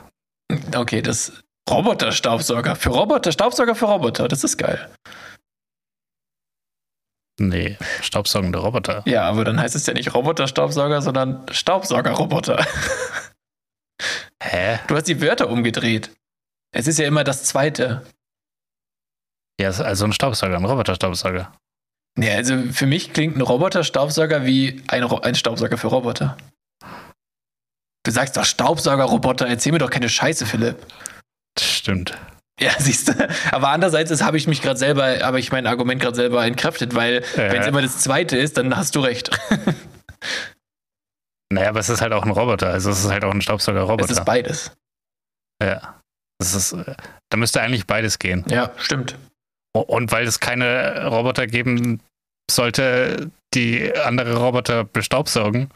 Okay, das Roboterstaubsauger. Für Roboter, Staubsauger für Roboter, das ist geil. Nee, staubsaugende Roboter. Ja, aber dann heißt es ja nicht Roboterstaubsauger, sondern Staubsaugerroboter. <laughs> Hä? Du hast die Wörter umgedreht. Es ist ja immer das zweite. Ja, also ein Staubsauger, ein Roboterstaubsauger. Ja, also für mich klingt ein Roboterstaubsauger wie ein, Ro ein Staubsauger für Roboter. Du sagst doch Staubsaugerroboter, erzähl mir doch keine Scheiße, Philipp. Das stimmt. Ja, <laughs> siehst du. Aber andererseits ist- habe ich mich gerade selber, habe ich mein Argument gerade selber entkräftet, weil Ja. wenn es immer das zweite ist, dann hast du recht. <laughs> Naja, aber es ist halt auch ein Roboter. Also es ist halt auch ein Es Staubsaugerroboter. ist beides. Ja. Das ist, äh, da müsste eigentlich beides gehen. Ja, stimmt. Und weil es keine Roboter geben sollte, die andere Roboter bestaubsaugen.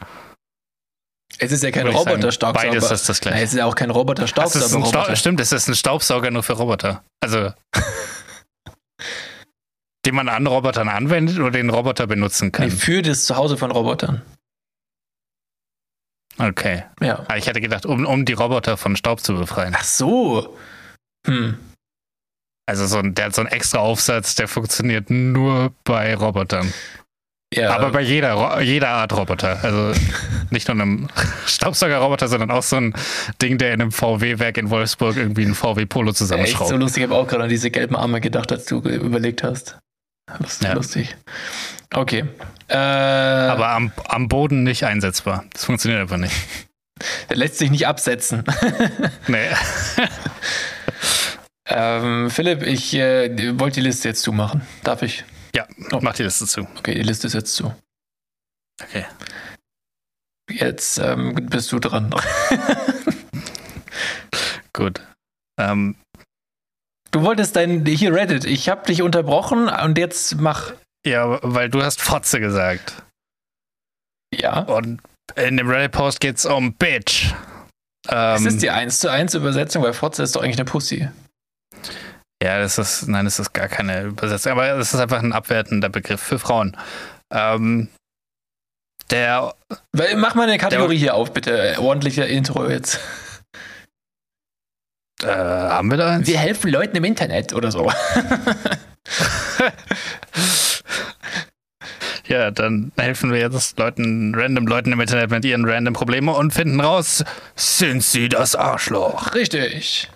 Es ist ja kein Roboterstaubsauger. Beides ist das Nein, gleiche. es ist ja auch kein Roboterstaubsauger. Stau stimmt, es ist ein Staubsauger nur für Roboter. Also <laughs> den man an Robotern anwendet oder den Roboter benutzen Nee, kann. für das Zuhause von Robotern. Okay. Ja. Aber ich hätte gedacht, um, um die Roboter von Staub zu befreien. Ach so. Hm. Also so ein, der hat so einen extra Aufsatz, der funktioniert nur bei Robotern. Ja. Aber bei jeder, jeder Art Roboter. Also <laughs> nicht nur einem Staubsaugerroboter, sondern auch so ein Ding, der in einem VW-Werk in Wolfsburg irgendwie ein VW Polo Echt zusammenschraubt. so lustig. Ich habe auch gerade an diese gelben Arme gedacht, als du überlegt hast. Lustig. Ja. lustig. Okay. Äh, aber am, am Boden nicht einsetzbar. Das funktioniert einfach nicht. <laughs> der lässt sich nicht absetzen. Nee. <laughs> ähm, Philipp, ich äh, wollte die Liste jetzt zumachen. Darf ich? Ja, Oh. mach die Liste zu. Okay, die Liste ist jetzt zu. Okay. Jetzt ähm, bist du dran. <laughs> Gut. Ähm, Du wolltest dein hier Reddit. Ich habe dich unterbrochen und jetzt mach. ja, weil du hast Fotze gesagt. Ja. Und in dem Reddit-Post geht es um Bitch. Ähm, ist die 1 zu 1 Übersetzung, weil Fotze ist doch eigentlich eine Pussy. Ja, das ist, nein, das ist gar keine Übersetzung, aber es ist einfach ein abwertender Begriff für Frauen. Ähm, Der. Mach mal eine Kategorie hier auf, bitte. Ordentlicher Intro jetzt. Äh, haben wir da eins? Wir helfen Leuten im Internet oder so. <laughs> ja, dann helfen wir jetzt Leuten, random Leuten im Internet mit ihren random Problemen und finden raus, sind sie das Arschloch? Richtig.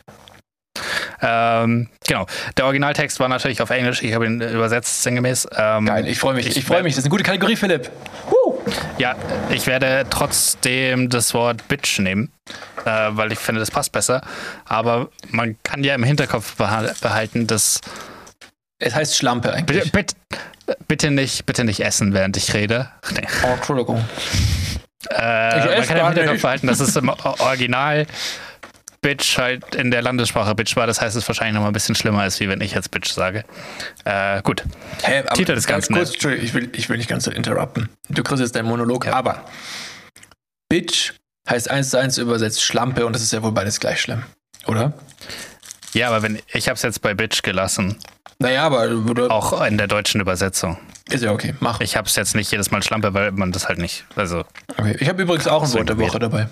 Ähm, genau. Der Originaltext war natürlich auf Englisch. Ich habe ihn übersetzt, sinngemäß. Ähm, Geil, ich freue mich. Ich, ich freue mich. Das ist eine gute Kategorie, Philipp. Woo. Ja, ich werde trotzdem das Wort Bitch nehmen, äh, weil ich finde, das passt besser. Aber man kann ja im Hinterkopf behalten, dass. Es heißt Schlampe eigentlich. Bitte, bitte, bitte nicht, bitte nicht essen, während ich rede. <laughs> Nee. Oh, Entschuldigung. Äh, man kann ja im Hinterkopf behalten, dass es im <laughs> Original Bitch halt in der Landessprache Bitch war. Das heißt, es ist wahrscheinlich noch mal ein bisschen schlimmer ist, wie wenn ich jetzt Bitch sage. Äh, gut. Hey, Titel des Ganzen. Kurz, Entschuldigung, ich will, ich will nicht ganz so interrupten. Du kriegst jetzt deinen Monolog, ja. aber Bitch heißt eins zu eins übersetzt Schlampe und das ist ja wohl beides gleich schlimm, oder? Ja, aber wenn ich habe es jetzt bei Bitch gelassen. Naja, aber oder? auch in der deutschen Übersetzung. Ist ja okay, mach. Ich habe es jetzt nicht jedes Mal Schlampe, weil man das halt nicht. Also. Okay, ich habe übrigens auch ein Wort der Woche dabei.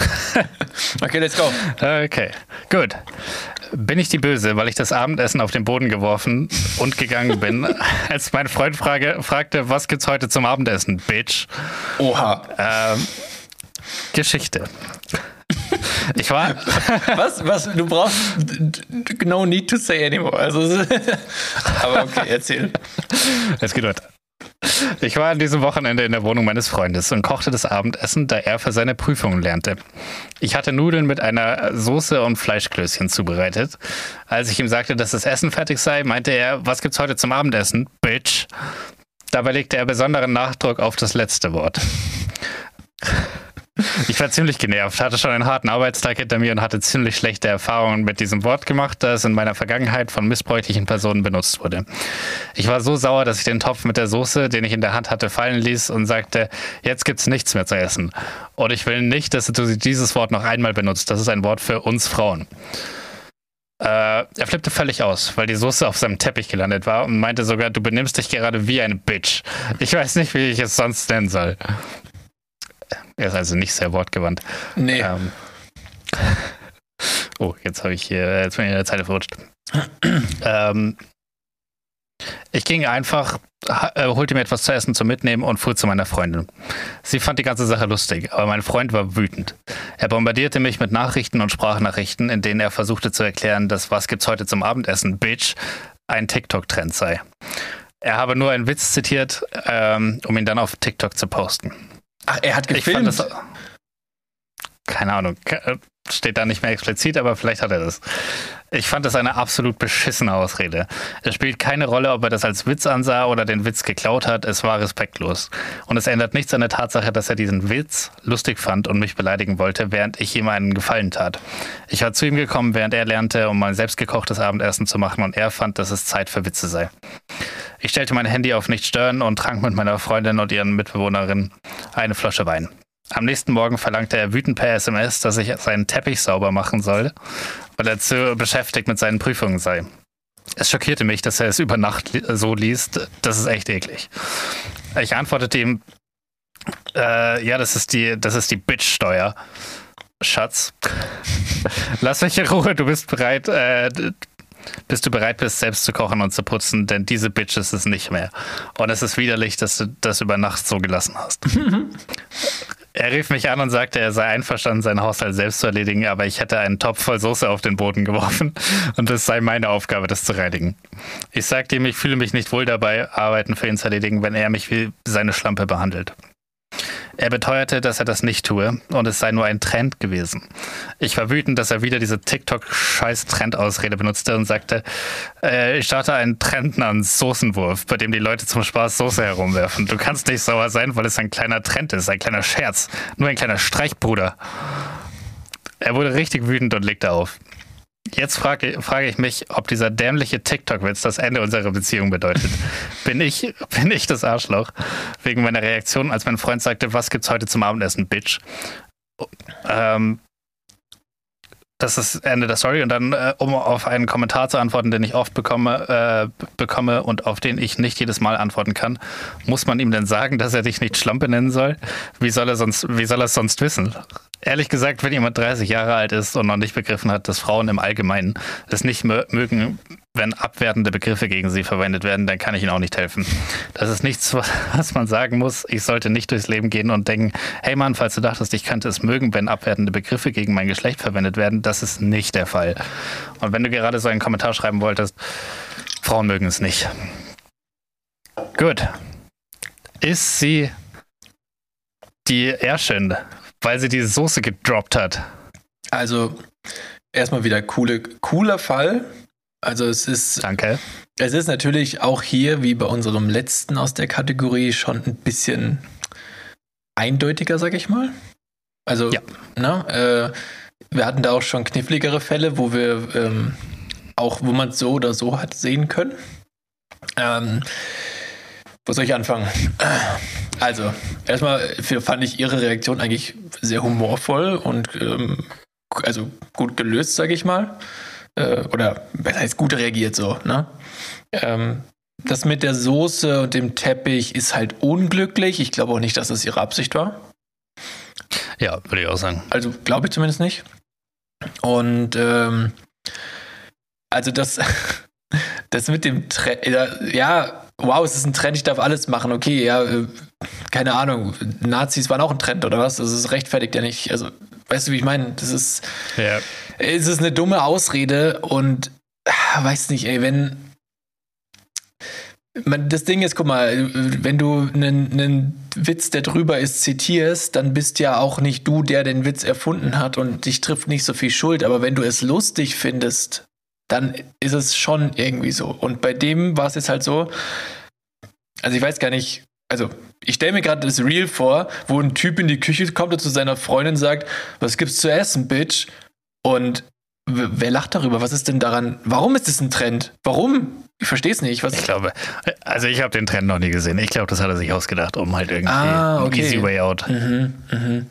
<laughs> okay, let's go. Okay, gut. Bin ich die Böse, weil ich das Abendessen auf den Boden geworfen und gegangen bin, <laughs> als mein Freund frage, fragte, was gibt's heute zum Abendessen, Bitch? Oha. Ähm, Geschichte. Ich war. <laughs> was? Was? Du brauchst no need to say anymore. Also, aber okay, erzähl. Es geht weiter. Ich war an diesem Wochenende in der Wohnung meines Freundes und kochte das Abendessen, da er für seine Prüfungen lernte. Ich hatte Nudeln mit einer Soße und Fleischklößchen zubereitet. Als ich ihm sagte, dass das Essen fertig sei, meinte er, was gibt's heute zum Abendessen? Bitch. Dabei legte er besonderen Nachdruck auf das letzte Wort. Ich war ziemlich genervt, hatte schon einen harten Arbeitstag hinter mir und hatte ziemlich schlechte Erfahrungen mit diesem Wort gemacht, da es in meiner Vergangenheit von missbräuchlichen Personen benutzt wurde. Ich war so sauer, dass ich den Topf mit der Soße, den ich in der Hand hatte, fallen ließ und sagte, jetzt gibt's nichts mehr zu essen. Und ich will nicht, dass du dieses Wort noch einmal benutzt. Das ist ein Wort für uns Frauen. Äh, er flippte völlig aus, weil die Soße auf seinem Teppich gelandet war und meinte sogar, du benimmst dich gerade wie eine Bitch. Ich weiß nicht, wie ich es sonst nennen soll. Er ist also nicht sehr wortgewandt. Nee. Ähm, <laughs> oh, jetzt habe ich hier, jetzt bin ich in der Zeile verrutscht. <clears throat> ähm, ich ging einfach, äh, holte mir etwas zu essen zum Mitnehmen und fuhr zu meiner Freundin. Sie fand die ganze Sache lustig, aber mein Freund war wütend. Er bombardierte mich mit Nachrichten und Sprachnachrichten, in denen er versuchte zu erklären, dass was gibt's heute zum Abendessen, Bitch, ein TikTok-Trend sei. Er habe nur einen Witz zitiert, ähm, um ihn dann auf TikTok zu posten. Ach, er hat gefilmt? Das, keine Ahnung, äh, steht da nicht mehr explizit, aber vielleicht hat er das. Ich fand das eine absolut beschissene Ausrede. Es spielt keine Rolle, ob er das als Witz ansah oder den Witz geklaut hat. Es war respektlos. Und es ändert nichts an der Tatsache, dass er diesen Witz lustig fand und mich beleidigen wollte, während ich ihm einen Gefallen tat. Ich war zu ihm gekommen, während er lernte, um mal selbstgekochtes Abendessen zu machen und er fand, dass es Zeit für Witze sei. Ich stellte mein Handy auf nicht stören und trank mit meiner Freundin und ihren Mitbewohnerin eine Flasche Wein. Am nächsten Morgen verlangte er wütend per SMS, dass ich seinen Teppich sauber machen soll, weil er zu beschäftigt mit seinen Prüfungen sei. Es schockierte mich, dass er es über Nacht so liest. Das ist echt eklig. Ich antwortete ihm, äh, ja, das ist die, das ist die Bitch-Steuer. Schatz, <laughs> lass mich in Ruhe, du bist bereit, äh, bis du bereit bist, selbst zu kochen und zu putzen, denn diese Bitch ist es nicht mehr. Und es ist widerlich, dass du das über Nacht so gelassen hast. <laughs> Er rief mich an und sagte, er sei einverstanden, seinen Haushalt selbst zu erledigen, aber ich hätte einen Topf voll Soße auf den Boden geworfen <laughs> und es sei meine Aufgabe, das zu reinigen. Ich sagte ihm, ich fühle mich nicht wohl dabei, Arbeiten für ihn zu erledigen, wenn er mich wie seine Schlampe behandelt. Er beteuerte, dass er das nicht tue und es sei nur ein Trend gewesen. Ich war wütend, dass er wieder diese TikTok-Scheiß-Trend-Ausrede benutzte und sagte, äh, ich starte einen Trend namens Soßenwurf, bei dem die Leute zum Spaß Soße herumwerfen. Du kannst nicht sauer sein, weil es ein kleiner Trend ist, ein kleiner Scherz, nur ein kleiner Streichbruder. Er wurde richtig wütend und legte auf. Jetzt frage, frage ich mich, ob dieser dämliche TikTok-Witz das Ende unserer Beziehung bedeutet. <laughs> bin, ich, bin ich das Arschloch? Wegen meiner Reaktion, als mein Freund sagte, was gibt's heute zum Abendessen, Bitch? Ähm, das ist Ende der Story. Und dann, äh, um auf einen Kommentar zu antworten, den ich oft bekomme, äh, bekomme und auf den ich nicht jedes Mal antworten kann, muss man ihm denn sagen, dass er dich nicht Schlampe nennen soll? Wie soll er sonst, wie soll er es sonst wissen? Ehrlich gesagt, wenn jemand 30 Jahre alt ist und noch nicht begriffen hat, dass Frauen im Allgemeinen es nicht mögen, wenn abwertende Begriffe gegen sie verwendet werden, dann kann ich ihnen auch nicht helfen. Das ist nichts, <laughs> was man sagen muss. Ich sollte nicht durchs Leben gehen und denken, hey Mann, falls du dachtest, ich könnte es mögen, wenn abwertende Begriffe gegen mein Geschlecht verwendet werden, das ist nicht der Fall. Und wenn du gerade so einen Kommentar schreiben wolltest, Frauen mögen es nicht. Gut. Ist sie die Erschin, weil sie diese Soße gedroppt hat? Also, erstmal wieder coole, cooler Fall. Also es ist. Danke. Es ist natürlich auch hier, wie bei unserem letzten aus der Kategorie, schon ein bisschen eindeutiger, sag ich mal. Also, ja. ne, äh, wir hatten da auch schon kniffligere Fälle, wo wir ähm, auch, wo man es so oder so hat sehen können. Ähm, wo soll ich anfangen? Also, erstmal fand ich ihre Reaktion eigentlich sehr humorvoll und ähm, also gut gelöst, sag ich mal äh, oder besser heißt gut reagiert so, ne? Ähm, das mit der Soße und dem Teppich ist halt unglücklich. Ich glaube auch nicht, dass das ihre Absicht war. Ja, würde ich auch sagen. Also glaube ich zumindest nicht. Und ähm, also das, <laughs> das mit dem Trend, ja, wow, es ist ein Trend, ich darf alles machen. Okay, ja, äh, keine Ahnung. Nazis waren auch ein Trend oder was? Das ist rechtfertigt ja nicht. Also, weißt du, wie ich meine? Das ist. Ja es ist eine dumme Ausrede und ah, weiß nicht, ey, wenn. Man, das Ding ist, guck mal, wenn du einen, einen Witz, der drüber ist, zitierst, dann bist ja auch nicht du, der den Witz erfunden hat und dich trifft nicht so viel Schuld. Aber wenn du es lustig findest, dann ist es schon irgendwie so. Und bei dem war es jetzt halt so, also ich weiß gar nicht, also ich stelle mir gerade das Real vor, wo ein Typ in die Küche kommt und zu seiner Freundin sagt, was gibt's zu essen, Bitch? Und wer lacht darüber? Was ist denn daran? Warum ist es ein Trend? Warum? Ich verstehe es nicht. Was ich glaube, also ich habe den Trend noch nie gesehen. Ich glaube, das hat er sich ausgedacht, um halt irgendwie ah, okay. easy way out. Mhm, mhm.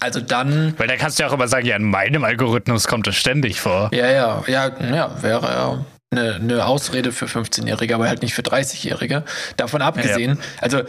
Also dann. Weil da kannst du ja auch immer sagen, ja, in meinem Algorithmus kommt es ständig vor. Ja, ja, ja, ja, wäre ja eine, eine Ausrede für 15-Jährige, aber halt nicht für 30-Jährige. Davon abgesehen, ja. also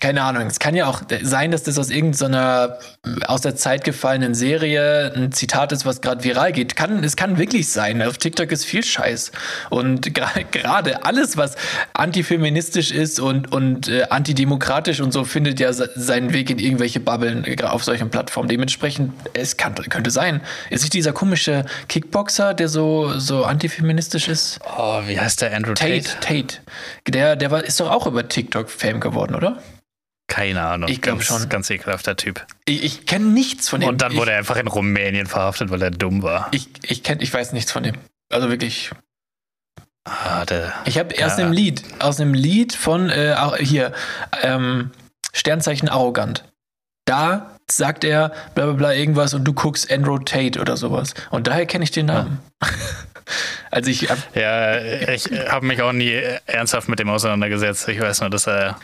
keine Ahnung, es kann ja auch sein, dass das aus irgendeiner aus der Zeit gefallenen Serie ein Zitat ist, was gerade viral geht. Kann, es kann wirklich sein. Auf TikTok ist viel Scheiß. Und <laughs> gerade alles, was antifeministisch ist und, und äh, antidemokratisch und so, findet ja seinen Weg in irgendwelche Bubbeln äh, auf solchen Plattformen. Dementsprechend, es kann, könnte sein. Ist nicht dieser komische Kickboxer, der so, so antifeministisch ist? Oh, wie heißt der Andrew Tate? Tate. Tate. Der, der war, ist doch auch über TikTok Fame geworden, oder? Keine Ahnung. Ich glaube schon. Ganz ekelhafter Typ. Ich, ich kenne nichts von dem. Und dann wurde ich, er einfach in Rumänien verhaftet, weil er dumm war. Ich, ich, kenn, ich weiß nichts von dem. Also wirklich. Ah, der, ich habe erst einem Lied, aus einem Lied von äh, hier, ähm, Sternzeichen arrogant. Da sagt er bla bla bla irgendwas und du guckst Andrew Tate oder sowas. Und daher kenne ich den Namen. Ja. <laughs> also ich hab, ja, ich habe mich auch nie ernsthaft mit dem auseinandergesetzt. Ich weiß nur, dass er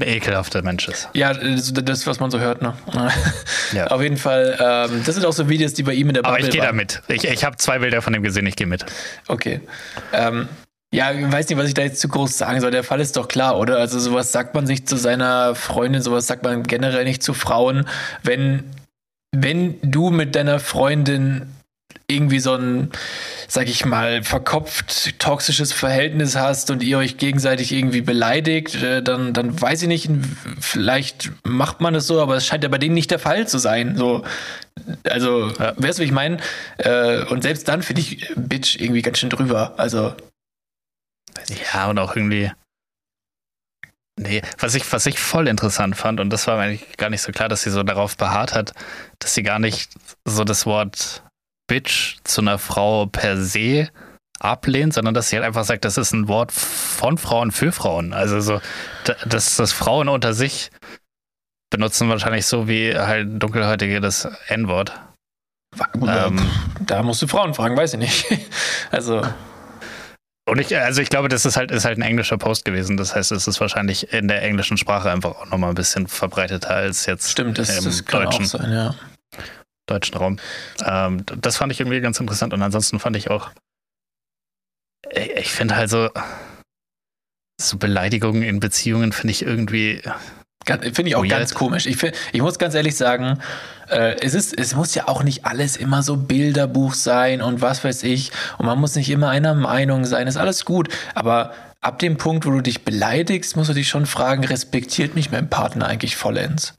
ekelhafter Mensch ist. Ja, das, was man so hört, ne? Ja. <laughs> Auf jeden Fall, ähm, das sind auch so Videos, die bei ihm in der Bubble Aber ich gehe da mit. Ich, ich habe zwei Bilder von dem gesehen, ich gehe mit. Okay. Ähm, ja, ich weiß nicht, was ich da jetzt zu groß sagen soll. Der Fall ist doch klar, oder? Also sowas sagt man sich zu seiner Freundin, sowas sagt man generell nicht zu Frauen. Wenn, wenn du mit deiner Freundin irgendwie so ein, sag ich mal, verkopft toxisches Verhältnis hast und ihr euch gegenseitig irgendwie beleidigt, äh, dann, dann weiß ich nicht, vielleicht macht man es so, aber es scheint ja bei denen nicht der Fall zu sein. So, also, ja. weißt du, wie ich meine? Äh, und selbst dann finde ich Bitch irgendwie ganz schön drüber. Also. Ja, und auch irgendwie. Nee, was ich, was ich voll interessant fand, und das war mir eigentlich gar nicht so klar, dass sie so darauf beharrt hat, dass sie gar nicht so das Wort Bitch zu einer Frau per se ablehnt, sondern dass sie halt einfach sagt, das ist ein Wort von Frauen für Frauen. Also so, dass das Frauen unter sich benutzen wahrscheinlich so wie halt Dunkelhäutige das N-Wort. Ähm, da musst du Frauen fragen, weiß ich nicht. <laughs> also. Und ich, also ich glaube, das ist halt, ist halt ein englischer Post gewesen. Das heißt, es ist wahrscheinlich in der englischen Sprache einfach auch nochmal ein bisschen verbreiteter als jetzt Stimmt, das, im das kann Deutschen. Auch sein, ja. Deutschen Raum. Ähm, das fand ich irgendwie ganz interessant und ansonsten fand ich auch, ich, ich finde halt so, so Beleidigungen in Beziehungen finde ich irgendwie. Finde ich auch weird. ganz komisch. Ich, find, ich muss ganz ehrlich sagen, äh, es, ist, es muss ja auch nicht alles immer so Bilderbuch sein und was weiß ich. Und man muss nicht immer einer Meinung sein. Ist alles gut. Aber ab dem Punkt, wo du dich beleidigst, musst du dich schon fragen, respektiert mich mein Partner eigentlich vollends?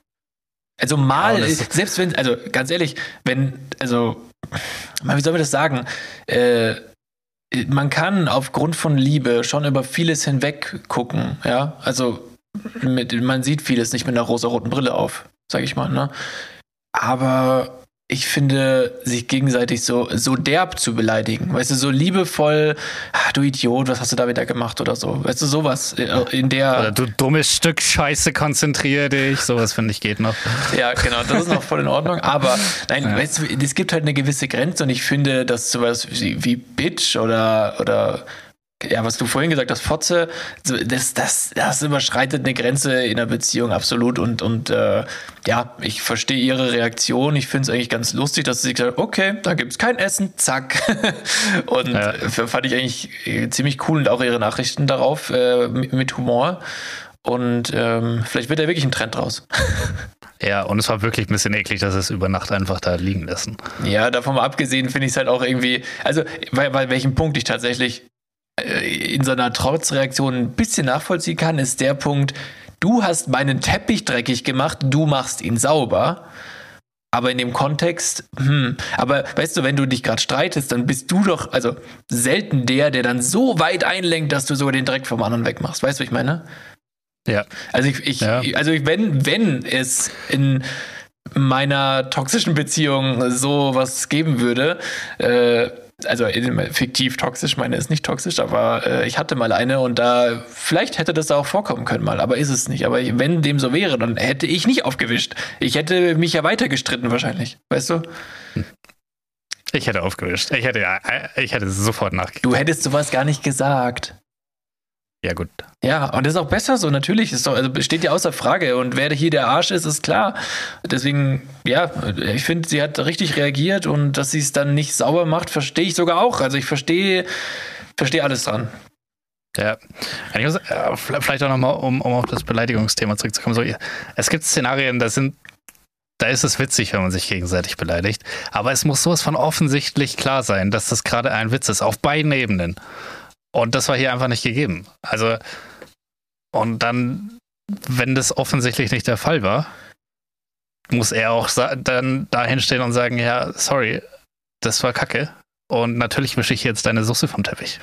Also mal, ja, selbst wenn, also ganz ehrlich, wenn, also, wie soll man das sagen? Äh, man kann aufgrund von Liebe schon über vieles hinweg gucken, ja. Also mit, man sieht vieles nicht mit einer rosa-roten Brille auf, sag ich mal, ne? Aber ich finde, sich gegenseitig so, so derb zu beleidigen, weißt du, so liebevoll, ach, du Idiot, was hast du da wieder gemacht oder so, weißt du, sowas äh, in der. Oder du dummes Stück Scheiße, konzentriere dich, sowas finde ich geht noch. Ja, genau, das ist noch voll in Ordnung, aber nein, ja. weißt du, es gibt halt eine gewisse Grenze und ich finde, dass sowas wie, wie Bitch oder, oder ja, was du vorhin gesagt hast, Fotze, das, das, das überschreitet eine Grenze in einer Beziehung absolut. Und, und äh, ja, ich verstehe ihre Reaktion. Ich finde es eigentlich ganz lustig, dass sie gesagt hat, okay, da gibt es kein Essen, zack. <laughs> und ja. fand ich eigentlich äh, ziemlich cool und auch ihre Nachrichten darauf äh, mit Humor. Und ähm, vielleicht wird da wirklich ein Trend draus. <laughs> Ja, und es war wirklich ein bisschen eklig, dass es über Nacht einfach da liegen lassen. Ja, davon mal abgesehen finde ich es halt auch irgendwie, also bei, bei welchem Punkt ich tatsächlich in so einer Trotzreaktion ein bisschen nachvollziehen kann, ist der Punkt, du hast meinen Teppich dreckig gemacht, du machst ihn sauber. Aber in dem Kontext, hm, aber weißt du, wenn du dich gerade streitest, dann bist du doch, also selten der, der dann so weit einlenkt, dass du sogar den Dreck vom anderen wegmachst. Weißt du, was ich meine? Ja. Also ich, ich ja. also wenn, wenn es in meiner toxischen Beziehung so was geben würde, äh, also fiktiv toxisch, meine ist nicht toxisch, aber äh, ich hatte mal eine und da, vielleicht hätte das da auch vorkommen können mal, aber ist es nicht. Aber wenn dem so wäre, dann hätte ich nicht aufgewischt. Ich hätte mich ja weiter gestritten wahrscheinlich, weißt du? Ich hätte aufgewischt. Ich hätte, ich hätte sofort nachgegeben. Du hättest sowas gar nicht gesagt. Ja, gut. Ja, und das ist auch besser so, natürlich. Ist doch, also steht ja außer Frage. Und wer hier der Arsch ist, ist klar. Deswegen, ja, ich finde, sie hat richtig reagiert und dass sie es dann nicht sauber macht, verstehe ich sogar auch. Also ich verstehe, verstehe alles dran. Ja, muss, äh, vielleicht auch nochmal, um, um auf das Beleidigungsthema zurückzukommen. So, es gibt Szenarien, da sind da ist es witzig, wenn man sich gegenseitig beleidigt. Aber es muss sowas von offensichtlich klar sein, dass das gerade ein Witz ist, auf beiden Ebenen. Und das war hier einfach nicht gegeben. Also, und dann, wenn das offensichtlich nicht der Fall war, muss er auch dann dahin stehen und sagen, ja, sorry, das war Kacke. Und natürlich wische ich jetzt deine Soße vom Teppich.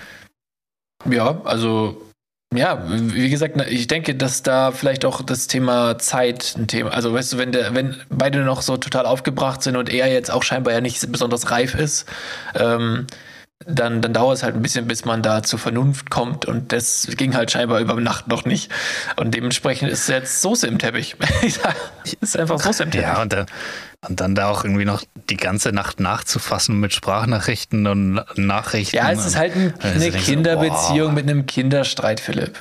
Ja, also ja, wie gesagt, ich denke, dass da vielleicht auch das Thema Zeit ein Thema, also weißt du, wenn der, wenn beide noch so total aufgebracht sind und er jetzt auch scheinbar ja nicht besonders reif ist, ähm, dann, dann dauert es halt ein bisschen, bis man da zur Vernunft kommt. Und das ging halt scheinbar über Nacht noch nicht. Und dementsprechend ist jetzt Soße im Teppich. <laughs> ist einfach Soße im Teppich. Ja, und dann, und dann da auch irgendwie noch die ganze Nacht nachzufassen mit Sprachnachrichten und Nachrichten. Ja, es ist halt ein, eine Kinderbeziehung so, mit einem Kinderstreit, Philipp.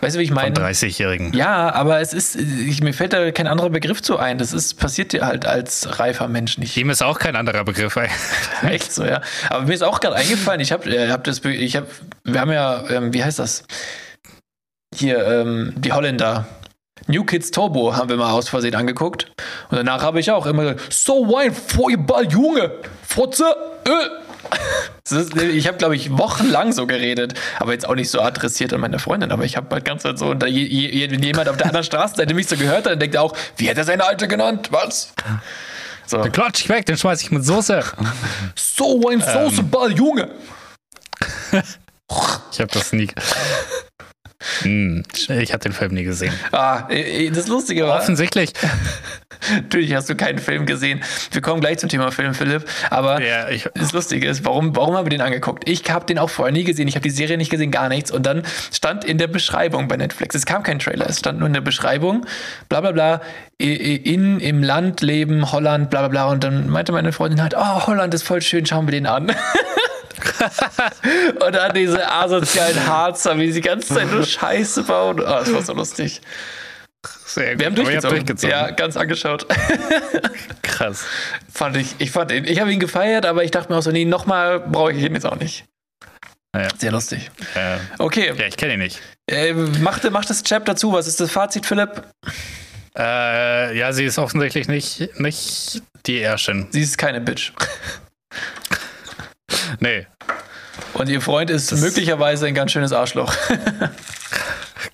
Weißt du, wie ich meine? Von 30-Jährigen. Ja, aber es ist, ich, mir fällt da kein anderer Begriff zu ein. Das ist, passiert dir halt als reifer Mensch nicht. Ihm ist auch kein anderer Begriff ein. <laughs> Echt so, ja. Aber mir ist auch gerade eingefallen, ich habe äh, hab das, ich habe, wir haben ja, ähm, wie heißt das? Hier, ähm, die Holländer. New Kids Turbo haben wir mal aus Versehen angeguckt. Und danach habe ich auch immer gesagt, so for your ball, Junge. Fotze, äh. Ich habe, glaube ich, wochenlang so geredet, aber jetzt auch nicht so adressiert an meine Freundin. Aber ich habe halt ganz halt so, und da je, je, wenn jemand auf der anderen Straßenseite mich so gehört hat, dann denkt er auch, wie hat er seine Alte genannt? Was? So. Den klatsch ich weg, den schmeiß ich mit Soße. So ein Soßeball, ähm. Junge! <laughs> ich habe das nie. Hm, ich habe den Film nie gesehen. Ah, das Lustige war. Offensichtlich. Natürlich hast du keinen Film gesehen. Wir kommen gleich zum Thema Film, Philipp. Aber ja, ich, das Lustige ist, warum, warum haben wir den angeguckt? Ich habe den auch vorher nie gesehen. Ich habe die Serie nicht gesehen, gar nichts. Und dann stand in der Beschreibung bei Netflix, es kam kein Trailer, es stand nur in der Beschreibung, bla bla bla, in, im Land leben, Holland, bla bla bla. Und dann meinte meine Freundin halt, oh, Holland ist voll schön, schauen wir den an. <laughs> und dann diese asozialen Harzer, wie sie die ganze Zeit nur Scheiße bauen. Oh, das war so lustig. Sehr gut. Wir haben habt durchgezogen. Ja, ganz angeschaut. <laughs> Krass. fand ich, ich fand ihn, ich habe ihn gefeiert, aber ich dachte mir auch so, nee, nochmal brauche ich ihn jetzt auch nicht. Ja. Sehr lustig. Äh, Okay, ja, ich kenne ihn nicht. äh, mach, mach das Chap dazu. Was ist das Fazit, Philipp? Äh, ja, sie ist offensichtlich nicht, nicht die Erschin. Sie ist keine Bitch. Nee. Und ihr Freund ist möglicherweise ein ganz schönes Arschloch. <laughs>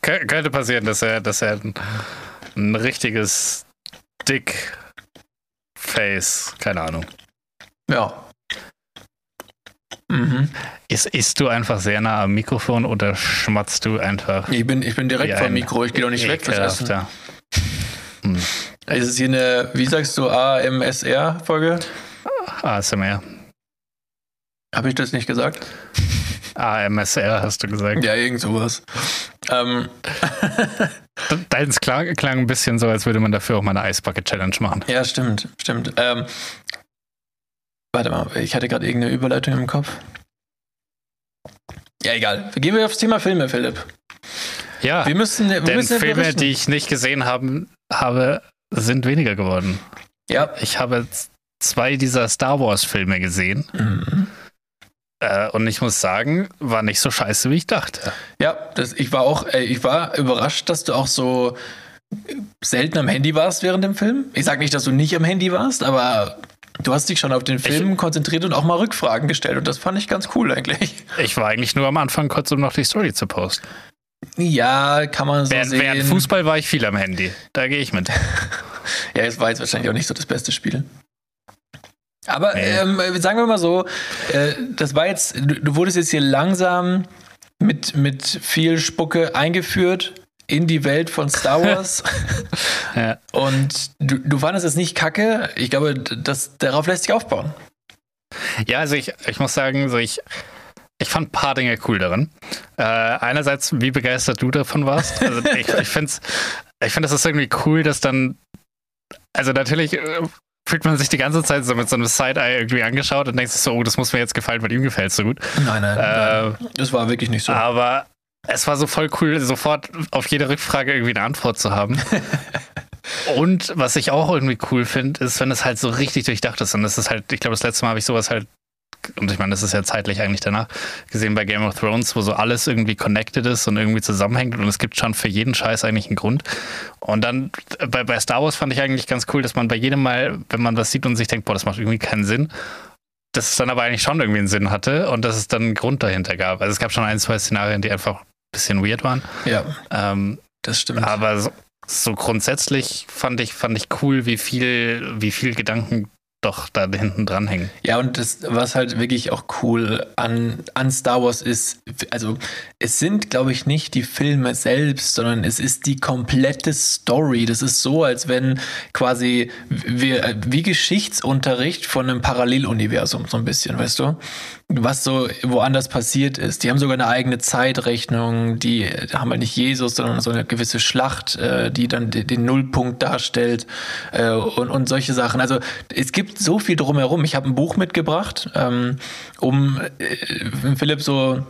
Kö- könnte passieren, dass er, dass er ein, ein richtiges Dick Face, keine Ahnung. ja. Mhm. Ist, isst du einfach sehr nah am Mikrofon oder schmatzt du einfach Ich bin, ich bin direkt vom Mikro, ich gehe doch nicht weg fürs Essen. ekelhafter? Es ist hier eine, wie sagst du, AMSR-Folge? ASMR. Habe ich das nicht gesagt? AMSR hast du gesagt. Ja, irgend sowas. Ähm, <laughs> Deins klang, klang ein bisschen so, als würde man dafür auch mal eine Eisbucket Challenge machen. ja, stimmt, stimmt. Ähm, warte mal, ich hatte gerade irgendeine Überleitung im Kopf. Ja, egal. Gehen wir aufs Thema Filme, Philipp. Ja, Wir müssen, wir denn müssen Filme, berichten. die ich nicht gesehen haben, habe, sind weniger geworden. Ja. Ich habe zwei dieser Star Wars Filme gesehen Mhm. Äh, und ich muss sagen, war nicht so scheiße, wie ich dachte. Ja, das, ich war auch, äh, ich war überrascht, dass du auch so selten am Handy warst während dem Film. Ich sag nicht, dass du nicht am Handy warst, aber du hast dich schon auf den Film konzentriert und auch mal Rückfragen gestellt und das fand ich ganz cool eigentlich. Ich war eigentlich nur am Anfang kurz, um noch die Story zu posten. Ja, kann man so Während, sehen. während Fußball war ich viel am Handy. Da gehe ich mit. <laughs> Ja, es war jetzt wahrscheinlich auch nicht so das beste Spiel. Aber ähm, sagen wir mal so, äh, das war jetzt, du, du wurdest jetzt hier langsam mit, mit viel Spucke eingeführt in die Welt von Star <laughs> Wars. <laughs> Ja. Und du, du fandest es nicht kacke. Ich glaube, das, darauf lässt sich aufbauen. Ja, also ich, ich muss sagen, so ich, ich fand ein paar Dinge cool daran. Äh, einerseits, wie begeistert du davon warst. Also <laughs> ich ich finde ich find, das ist irgendwie cool, dass dann, also natürlich äh, fühlt man sich die ganze Zeit so mit so einem Side-Eye irgendwie angeschaut und denkt sich so, oh, das muss mir jetzt gefallen, weil ihm gefällt es so gut. Nein, nein, Äh, das war wirklich nicht so. Aber es war so voll cool, sofort auf jede Rückfrage irgendwie eine Antwort zu haben. <laughs> Und was ich auch irgendwie cool finde, ist, wenn es halt so richtig durchdacht ist. Und das ist halt, ich glaube, das letzte Mal habe ich sowas halt, und ich meine, das ist ja zeitlich eigentlich danach, gesehen bei Game of Thrones, wo so alles irgendwie connected ist und irgendwie zusammenhängt. Und es gibt schon für jeden Scheiß eigentlich einen Grund. Und dann äh, bei, bei Star Wars fand ich eigentlich ganz cool, dass man bei jedem Mal, wenn man was sieht und sich denkt, boah, das macht irgendwie keinen Sinn, dass es dann aber eigentlich schon irgendwie einen Sinn hatte und dass es dann einen Grund dahinter gab. Also es gab schon ein, zwei Szenarien, die einfach ein bisschen weird waren. ja, Ähm, das stimmt. aber so, so grundsätzlich fand ich, fand ich cool, wie viel, wie viel Gedanken doch da hinten dran hängen. Ja, und das, was halt wirklich auch cool an, an Star Wars ist, also es sind, glaube ich, nicht die Filme selbst, sondern es ist die komplette Story. Das ist so, als wenn quasi wir, wie Geschichtsunterricht von einem Paralleluniversum, so ein bisschen, weißt du? Was so woanders passiert ist. Die haben sogar eine eigene Zeitrechnung, die haben halt nicht Jesus, sondern so eine gewisse Schlacht, äh, die dann de- den Nullpunkt darstellt äh, und, und solche Sachen. Also es gibt so viel drumherum. Ich habe ein Buch mitgebracht, ähm, um äh, Philipp so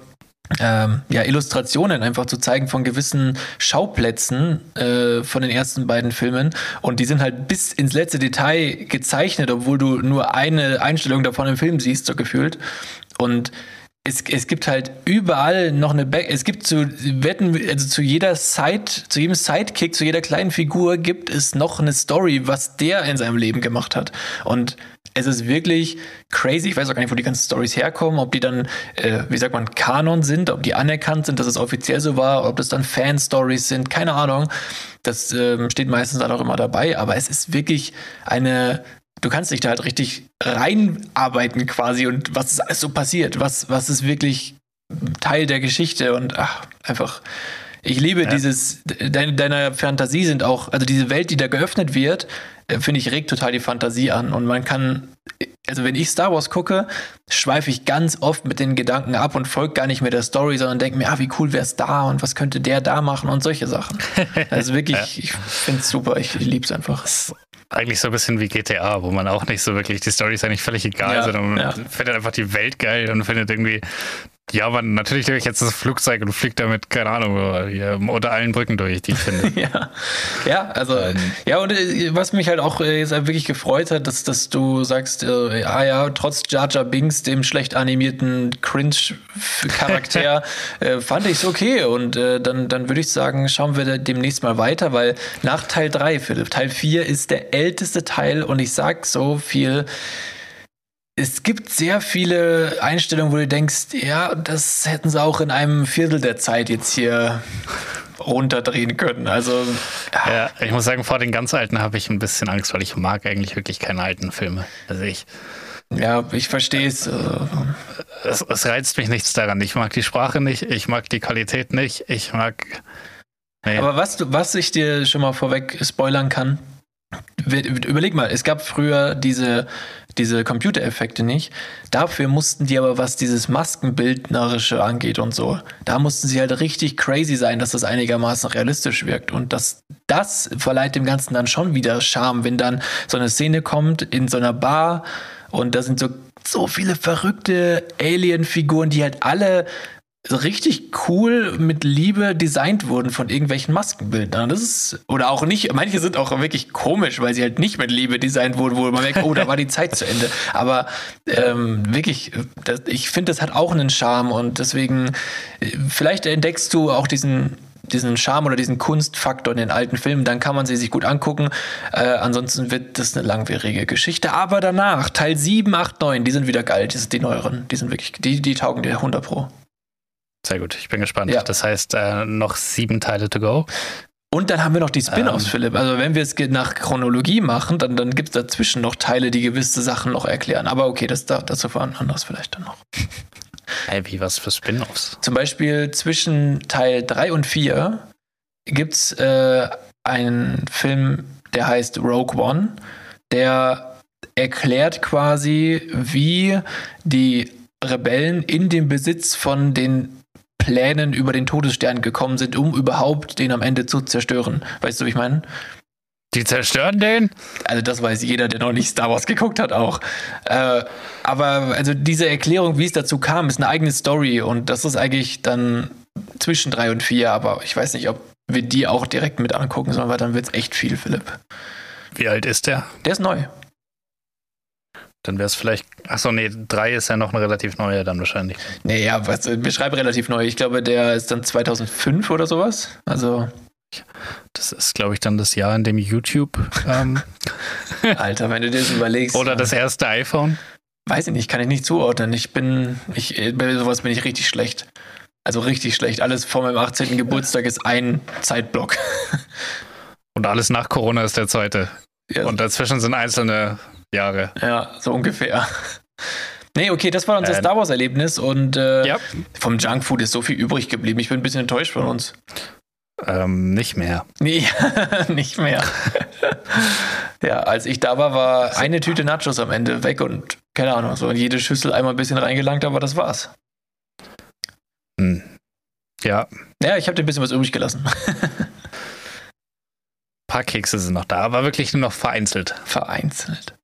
ähm, ja, Illustrationen einfach zu zeigen von gewissen Schauplätzen äh, von den ersten beiden Filmen. Und die sind halt bis ins letzte Detail gezeichnet, obwohl du nur eine Einstellung davon im Film siehst, so gefühlt. Und es, es gibt halt überall noch eine Back. Es gibt zu wetten, also zu jeder Side, zu jedem Sidekick, zu jeder kleinen Figur gibt es noch eine Story, was der in seinem Leben gemacht hat. Und es ist wirklich crazy. Ich weiß auch gar nicht, wo die ganzen Stories herkommen, ob die dann, äh, wie sagt man, Kanon sind, ob die anerkannt sind, dass es offiziell so war, ob das dann Fan-Stories sind, keine Ahnung. Das ähm, steht meistens dann auch immer dabei, aber es ist wirklich eine du kannst dich da halt richtig reinarbeiten quasi und was ist alles so passiert, was, was ist wirklich Teil der Geschichte und ach, einfach, ich liebe Ja. dieses, deine, deiner Fantasie sind auch, also diese Welt, die da geöffnet wird, äh, finde ich, regt total die Fantasie an und man kann, also wenn ich Star Wars gucke, schweife ich ganz oft mit den Gedanken ab und folge gar nicht mehr der Story, sondern denke mir, ah, wie cool wäre es da und was könnte der da machen und solche Sachen. <laughs> Also wirklich, ich finde es super, ich, ich liebe es einfach. Eigentlich so ein bisschen wie GTA, wo man auch nicht so wirklich, die Story ist eigentlich völlig egal, Ja, sondern man ja. findet einfach die Welt geil und findet irgendwie Ja, aber natürlich nehme ich jetzt das Flugzeug und fliege damit, keine Ahnung, hier unter allen Brücken durch, die ich finde. <laughs> ja. ja, also, ähm. ja, und äh, was mich halt auch äh, jetzt wirklich gefreut hat, dass, dass du sagst, äh, ah ja, trotz Jar Jar Binks, dem schlecht animierten Cringe-Charakter, <laughs> äh, fand ich es okay. Und äh, dann, dann würde ich sagen, schauen wir demnächst mal weiter, weil nach Teil 3, Philipp, Teil 4 ist der älteste Teil und ich sag so viel es gibt sehr viele Einstellungen, wo du denkst, ja, das hätten sie auch in einem Viertel der Zeit jetzt hier runterdrehen können. Also ja, ich muss sagen, vor den ganz alten habe ich ein bisschen Angst, weil ich mag eigentlich wirklich keine alten Filme. Also ich ja, ich verstehe es. es. Es reizt mich nichts daran. Ich mag die Sprache nicht, ich mag die Qualität nicht, ich mag. Nee. Aber was, was ich dir schon mal vorweg spoilern kann, Überleg mal, es gab früher diese, diese Computereffekte nicht. Dafür mussten die aber, was dieses Maskenbildnerische angeht und so, da mussten sie halt richtig crazy sein, dass das einigermaßen realistisch wirkt. Und das, das verleiht dem Ganzen dann schon wieder Charme, wenn dann so eine Szene kommt in so einer Bar und da sind so so viele verrückte Alien-Figuren, die halt alle richtig cool mit Liebe designt wurden von irgendwelchen Maskenbildern. Das ist, oder auch nicht, manche sind auch wirklich komisch, weil sie halt nicht mit Liebe designt wurden, wo man merkt, oh, da war die Zeit zu Ende. Aber ähm, wirklich, das, ich finde, das hat auch einen Charme und deswegen, vielleicht entdeckst du auch diesen diesen Charme oder diesen Kunstfaktor in den alten Filmen, dann kann man sie sich gut angucken. Äh, ansonsten wird das eine langwierige Geschichte. Aber danach, Teil 7, 8, 9, die sind wieder geil, die sind die neueren. Die sind wirklich, die, die taugen dir 100 Pro. Sehr gut, ich bin gespannt. Ja. Das heißt, äh, noch sieben Teile to go. Und dann haben wir noch die Spin-offs, ähm, Philipp. Also wenn wir es nach Chronologie machen, dann, dann gibt es dazwischen noch Teile, die gewisse Sachen noch erklären. Aber okay, das, dazu war anders vielleicht dann noch. Hey, wie was für Spin-offs? Zum Beispiel zwischen Teil 3 und 4 gibt es äh, einen Film, der heißt Rogue One, der erklärt quasi, wie die Rebellen in den Besitz von den Plänen über den Todesstern gekommen sind, um überhaupt den am Ende zu zerstören. Weißt du, wie ich meine? Die zerstören den? Also das weiß jeder, der noch nicht Star Wars geguckt hat, auch. Äh, aber also diese Erklärung, wie es dazu kam, ist eine eigene Story und das ist eigentlich dann zwischen drei und vier, aber ich weiß nicht, ob wir die auch direkt mit angucken sollen, weil dann wird es echt viel, Philipp. Wie alt ist der? Der ist neu. Dann wäre es vielleicht. Achso, nee, drei ist ja noch ein relativ neuer dann wahrscheinlich. Nee, ja, was, beschreibe relativ neu. Ich glaube, der ist dann 2005 oder sowas. Also. Das ist, glaube ich, dann das Jahr, in dem YouTube. Ähm <laughs> Alter, wenn du dir das überlegst. Oder das erste iPhone. Weiß ich nicht, kann ich nicht zuordnen. Ich bin. Ich, bei sowas bin ich richtig schlecht. Also richtig schlecht. Alles vor meinem 18. Geburtstag ist ein Zeitblock. <laughs> Und alles nach Corona ist der zweite. Ja. Und dazwischen sind einzelne Jahre. Ja, so ungefähr. Nee, okay, das war unser äh, Star Wars-Erlebnis und äh, ja. vom Junkfood ist so viel übrig geblieben. Ich bin ein bisschen enttäuscht von uns. Ähm, nicht mehr. Nee, <laughs> nicht mehr. <laughs> ja, als ich da war, war eine Tüte Nachos am Ende weg und keine Ahnung, so in jede Schüssel einmal ein bisschen reingelangt, aber das war's. Hm. Ja. Ja, ich habe dir ein bisschen was übrig gelassen. ein paar Kekse sind noch da, aber wirklich nur noch vereinzelt. Vereinzelt.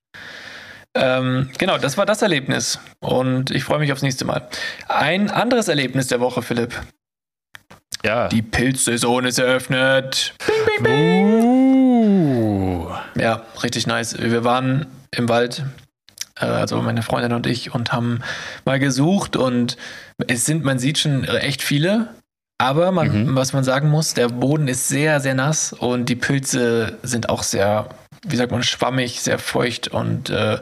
Ähm, genau, das war das Erlebnis. Und ich freue mich aufs nächste Mal. Ein anderes Erlebnis der Woche, Philipp. Ja. Die Pilzsaison ist eröffnet. Bing, bing, bing. Uh. Ja, richtig nice. Wir waren im Wald, äh, also meine Freundin und ich, und haben mal gesucht und es sind, man sieht schon echt viele. Aber man, mhm. was man sagen muss, der Boden ist sehr, sehr nass und die Pilze sind auch sehr wie sagt man, schwammig, sehr feucht und äh,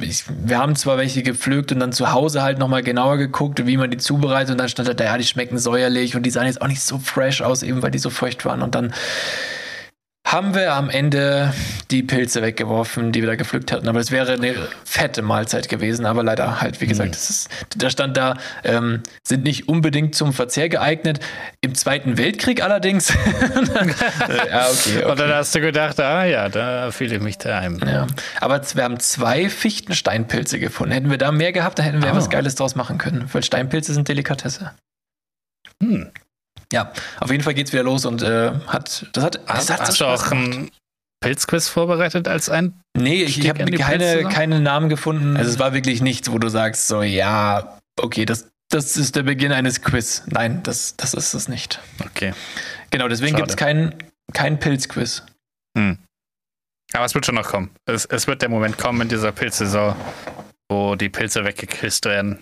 ich, wir haben zwar welche gepflückt und dann zu Hause halt nochmal genauer geguckt, wie man die zubereitet und dann stand da, ja, die schmecken säuerlich und die sahen jetzt auch nicht so fresh aus, eben weil die so feucht waren und dann haben wir am Ende die Pilze weggeworfen, die wir da gepflückt hatten. Aber es wäre eine fette Mahlzeit gewesen. Aber leider halt, wie gesagt, mhm. ist, da stand da, ähm, sind nicht unbedingt zum Verzehr geeignet. Im Zweiten Weltkrieg allerdings. ja, <laughs> okay, okay. Und dann hast du gedacht, ah ja, da fühle ich mich daheim. Ja. Aber wir haben zwei Fichtensteinpilze gefunden. Hätten wir da mehr gehabt, dann hätten wir oh. was Geiles draus machen können. Weil Steinpilze sind Delikatesse. Hm. Ja, auf jeden Fall geht's wieder los und äh, hat das hat. Das hat hast du auch ein Pilzquiz vorbereitet als ein? Nee, ich, ich habe keine, keine Namen gefunden. Also es war wirklich nichts, wo du sagst, so ja, okay, das, Das ist der Beginn eines Quiz. Nein, das, das ist es nicht. Okay. Genau, deswegen Schade. gibt es kein, kein Pilzquiz. Hm. Aber es wird schon noch kommen. Es, es wird der Moment kommen in dieser Pilzsaison, wo die Pilze weggeküsst werden,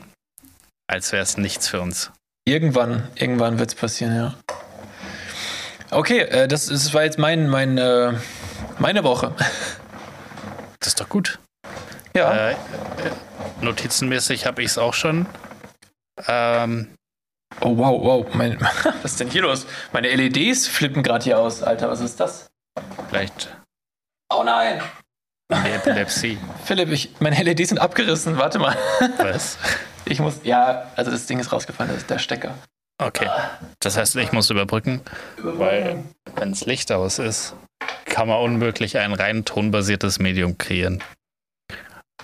als wäre es nichts für uns. Irgendwann, irgendwann wird es passieren, ja. Okay, äh, das, das war jetzt mein, mein, äh, meine Woche. Das ist doch gut. Ja. Äh, äh, notizenmäßig habe ich es auch schon. Ähm, Oh, wow, wow. Mein, <laughs> was ist denn hier los? Meine LEDs flippen gerade hier aus. Alter, was ist das? vielleicht Oh nein! Epilepsie. <laughs> Philipp, ich, meine LEDs sind abgerissen. Warte mal. Was? <laughs> Ich muss. Ja, also das Ding ist rausgefallen. Das ist der Stecker. Okay. Das heißt, ich muss überbrücken, weil wenn es Licht aus ist, kann man unmöglich ein rein tonbasiertes Medium kreieren.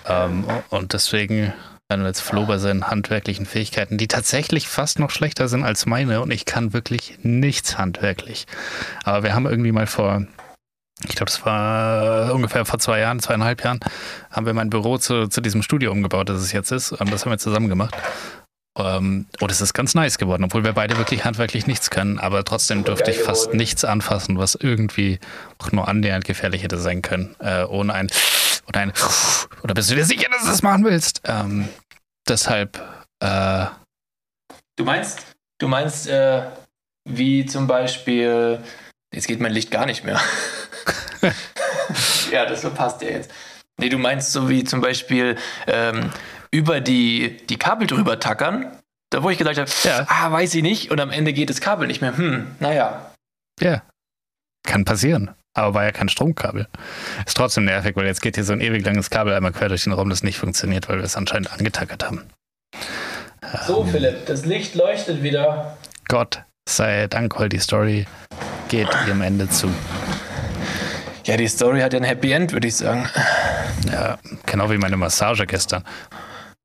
Ähm, und deswegen, wenn wir jetzt Flo bei seinen handwerklichen Fähigkeiten, die tatsächlich fast noch schlechter sind als meine, und ich kann wirklich nichts handwerklich. Aber wir haben irgendwie mal vor, ich glaube, das war ungefähr vor zwei Jahren, zweieinhalb Jahren, haben wir mein Büro zu, zu diesem Studio umgebaut, das es jetzt ist. Das haben wir zusammen gemacht. Ähm, und es ist ganz nice geworden, obwohl wir beide wirklich handwerklich nichts können. Aber trotzdem durfte ich fast nichts anfassen, was irgendwie auch nur annähernd gefährlich hätte sein können. Äh, ohne ein oder ein oder bist du dir sicher, dass du das machen willst? Ähm, deshalb, äh, Du meinst, du meinst, äh, wie zum Beispiel. Jetzt geht mein Licht gar nicht mehr. <laughs> ja, das passt ja jetzt. Nee, du meinst so wie zum Beispiel ähm, über die, die Kabel drüber tackern. Da wo ich gesagt habe, Ja. ah, weiß ich nicht. Und am Ende geht das Kabel nicht mehr. Hm, naja. ja, kann passieren. Aber war ja kein Stromkabel. Ist trotzdem nervig, weil jetzt geht hier so ein ewig langes Kabel einmal quer durch den Raum, das nicht funktioniert, weil wir es anscheinend angetackert haben. So, Philipp, das Licht leuchtet wieder. Gott sei Dank, weil die Story geht ihrem Ende zu. Ja, die Story hat ja ein Happy End, würde ich sagen. Ja, genau wie meine Massage gestern.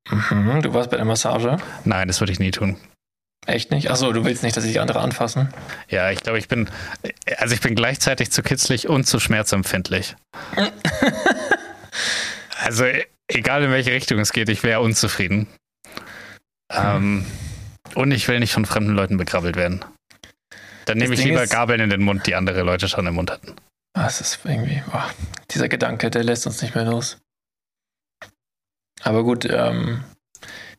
Mhm, du warst bei der Massage. Nein, das würde ich nie tun. Echt nicht? Achso, du willst nicht, dass sich andere anfassen. Ja, ich glaube, ich bin, also ich bin gleichzeitig zu kitzlig und zu schmerzempfindlich. <laughs> also egal in welche Richtung es geht, ich wäre unzufrieden. Ähm, und ich will nicht von fremden Leuten begrabbelt werden. Dann nehme ich Ding lieber Gabeln in den Mund, die andere Leute schon im Mund hatten. Es ist irgendwie, boah, dieser Gedanke, der lässt uns nicht mehr los. Aber gut, ähm,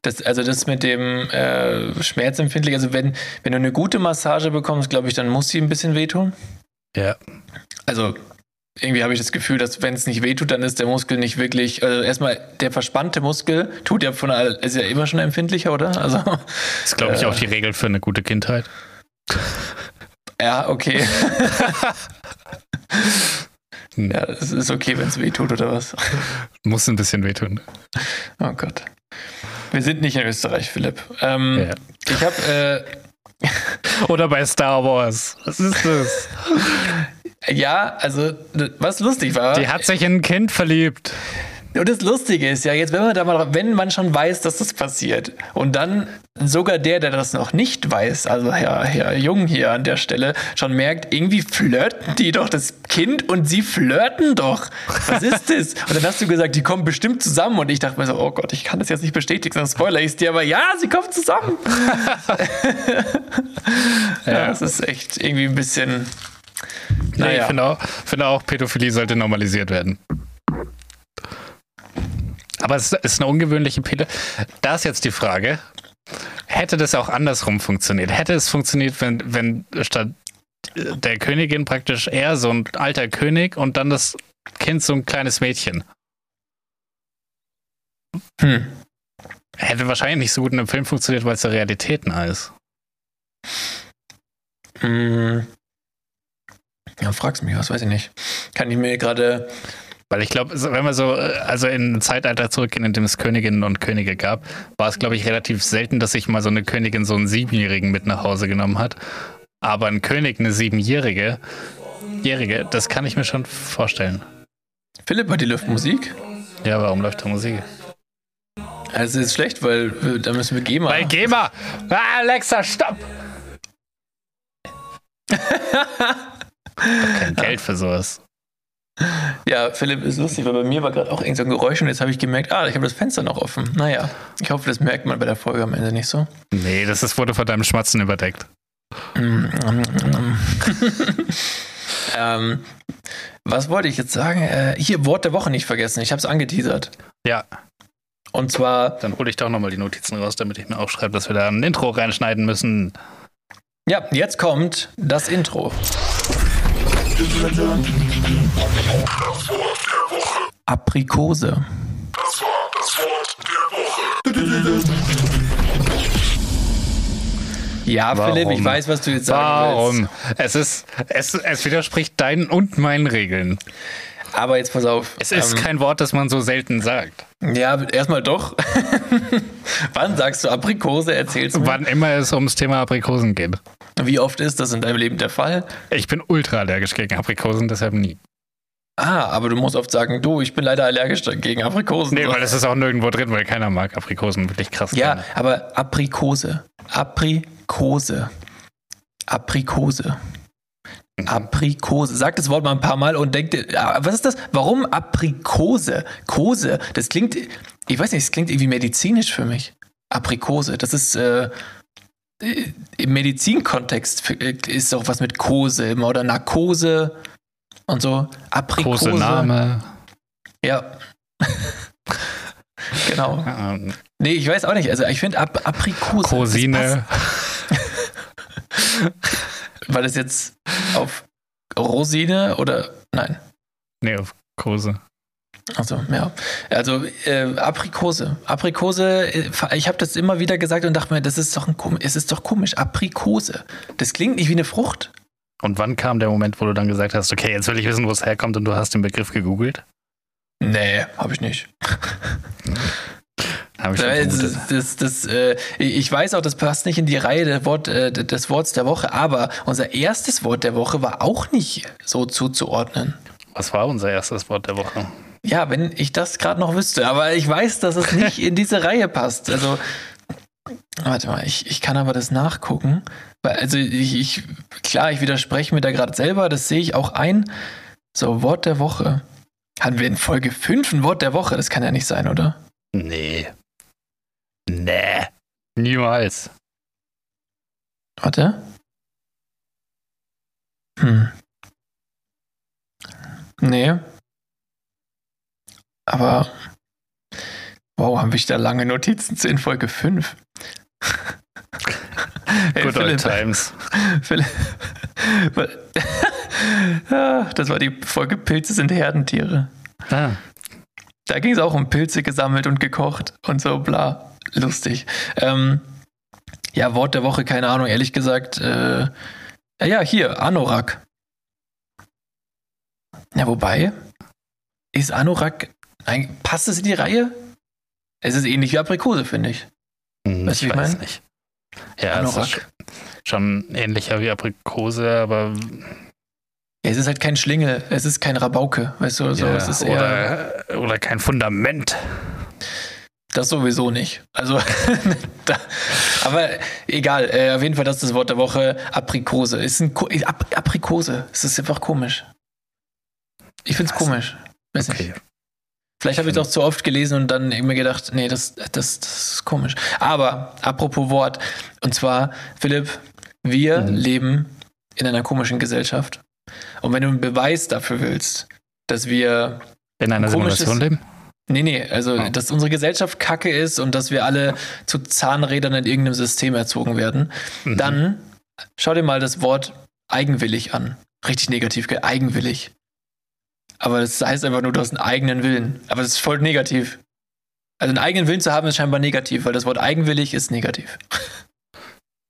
das, also das mit dem äh, schmerzempfindlich, also wenn, wenn du eine gute Massage bekommst, glaube ich, dann muss sie ein bisschen wehtun. Ja. Also irgendwie habe ich das Gefühl, dass wenn es nicht wehtut, dann ist der Muskel nicht wirklich, also erstmal der verspannte Muskel tut ja von all- ist ja immer schon empfindlicher, oder? Also Das ist, glaube ich, Äh. auch die Regel für eine gute Kindheit. ja, okay. <laughs> Ja, es ist okay, wenn es wehtut oder was. Muss ein bisschen wehtun. Oh Gott. Wir sind nicht in Österreich, Philipp. Ähm, Ja. Ich habe, <laughs> Oder bei Star Wars. Was ist das? <laughs> ja, also, was lustig war. Die hat sich in ein Kind verliebt. Und das Lustige ist ja, jetzt, wenn man da mal, wenn man schon weiß, dass das passiert, und dann sogar der, der das noch nicht weiß, also Herr, Herr Jung hier an der Stelle, schon merkt, irgendwie flirten die doch das Kind und sie flirten doch. Was ist das? Und dann hast du gesagt, die kommen bestimmt zusammen. Und ich dachte mir so, oh Gott, ich kann das jetzt nicht bestätigen, sonst spoiler ich dir, aber ja, sie kommen zusammen. <laughs> <laughs> ja, das ist echt irgendwie ein bisschen. Nee, Naja. ich finde auch, finde auch, Pädophilie sollte normalisiert werden. Aber es ist eine ungewöhnliche Pädo. Da ist jetzt die Frage, hätte das auch andersrum funktioniert? Hätte es funktioniert, wenn, wenn statt der Königin praktisch er so ein alter König und dann das Kind so ein kleines Mädchen? Hm. Hätte wahrscheinlich nicht so gut in einem Film funktioniert, weil es der Realität nah ist. Mm. Ja, fragst mich, was weiß ich nicht. Kann ich mir gerade. Weil ich glaube, wenn wir so, äh, also in ein Zeitalter zurückgehen, in dem es Königinnen und Könige gab, war es, glaube ich, relativ selten, dass sich mal so eine Königin so einen Siebenjährigen mit nach Hause genommen hat. Aber ein König, eine Siebenjährige, Jährige, das kann ich mir schon vorstellen. Philipp hat die Luftmusik. Ja, warum läuft da Musik? Also ist schlecht, weil äh, da müssen wir GEMA. Bei GEMA! Ah, Alexa, stopp! <laughs> Kein Geld für sowas. Ja, Philipp, ist lustig, weil bei mir war gerade auch irgend so ein Geräusch und jetzt habe ich gemerkt, ah, ich habe das Fenster noch offen. Naja, ich hoffe, das merkt man bei der Folge am Ende nicht so. Nee, das ist, wurde von deinem Schmatzen überdeckt. <laughs> ähm, was wollte ich jetzt sagen? Äh, hier, Wort der Woche nicht vergessen. Ich habe es angeteasert. Ja, Und zwar, dann hole ich doch nochmal die Notizen raus, damit ich mir aufschreibe, dass wir da ein Intro reinschneiden müssen. ja, jetzt kommt das Intro. Aprikose. Ja, Philipp, ich Warum? weiß, was du jetzt sagen willst. Warum? Es ist, es, es widerspricht deinen und meinen Regeln. Aber jetzt pass auf. Es ist ähm, kein Wort, das man so selten sagt. Ja, erstmal doch. <laughs> Wann sagst du Aprikose? Erzählst du Wann immer es ums Thema Aprikosen geht. Wie oft ist das in deinem Leben der Fall? Ich bin ultra allergisch gegen Aprikosen, deshalb nie. Ah, aber du musst oft sagen, du, ich bin leider allergisch gegen Aprikosen. Nee, weil es ist auch nirgendwo drin, weil keiner mag Aprikosen wirklich krass. ja, gerne. aber Aprikose. Aprikose. Aprikose. Mhm. Aprikose. Sag das Wort mal ein paar Mal und denk dir, ah, was ist das? Warum Aprikose? Kose. Das klingt, ich weiß nicht, es klingt irgendwie medizinisch für mich. Aprikose. Das ist, äh, äh, im Medizinkontext äh, ist auch was mit Kose immer oder Narkose und so. Aprikose. Kosename. Ja. <laughs> genau. Ähm, Nee, ich weiß auch nicht. Also ich finde Ap Aprikose. das <laughs> Weil es jetzt auf Rosine oder nein. Nee, auf Kose. Also, ja. Also, äh, Aprikose. Aprikose, äh, ich habe das immer wieder gesagt und dachte mir, das ist doch ein es ist doch komisch. Aprikose. Das klingt nicht wie eine Frucht. Und wann kam der Moment, wo du dann gesagt hast, okay, jetzt will ich wissen, wo es herkommt und du hast den Begriff gegoogelt? Nee, habe ich nicht. <laughs> Habe ich Äh. Das, das, das, äh, ich weiß auch, das passt nicht in die Reihe der Wort, äh, des Worts der Woche, aber unser erstes Wort der Woche war auch nicht so zuzuordnen. Was war unser erstes Wort der Woche? Ja, wenn ich das gerade noch wüsste, aber ich weiß, dass es nicht in diese Reihe passt. Also, warte mal, ich, ich kann aber das nachgucken. Also, ich, ich, klar, ich widerspreche mir da gerade selber, das sehe ich auch ein. So, Wort der Woche. Hatten wir in Folge 5 ein Wort der Woche? Das kann ja nicht sein, oder? Nee. Nee. Niemals. Warte. Hm. Nee. Aber. Wow, haben wir da lange Notizen zu in Folge 5? Hey, <laughs> Good old Philipp, times. <laughs> Philipp. <laughs> Das war die Folge Pilze sind Herdentiere. Ah, Da ging es auch um Pilze gesammelt und gekocht und so, bla. <laughs> Lustig. Ähm, ja, Wort der Woche, keine Ahnung, ehrlich gesagt. Äh, ja, hier, Anorak. Ja, wobei, ist Anorak, ein, passt es in die Reihe? Es ist ähnlich wie Aprikose, finde ich. hm, Weißt ich weiß mein? nicht. Ja, es ist Anorak. sch- schon ähnlicher wie Aprikose, aber Ja, es ist halt kein Schlingel, es ist kein Rabauke, weißt du, so, ja, es ist eher, oder, oder kein Fundament. Das sowieso nicht. Also, <laughs> da, aber egal, äh, auf jeden Fall, das ist das Wort der Woche, Aprikose. Ist ein Ko Ap Aprikose, es ist einfach komisch. Ich finde es Was? komisch. Weiß nicht. Okay. Vielleicht habe ich es auch zu oft gelesen und dann mir gedacht, nee, das, das, das ist komisch. Aber apropos Wort, und zwar, Philipp, wir Mhm. leben in einer komischen Gesellschaft. Und wenn du einen Beweis dafür willst, dass wir In einer Simulation leben? Nee, nee, also Oh. dass unsere Gesellschaft kacke ist und dass wir alle zu Zahnrädern in irgendeinem System erzogen werden, Mhm. dann schau dir mal das Wort eigenwillig an. Richtig negativ, eigenwillig. Aber das heißt einfach nur, du hast einen eigenen Willen. Aber das ist voll negativ. Also einen eigenen Willen zu haben ist scheinbar negativ, weil das Wort eigenwillig ist negativ. <laughs>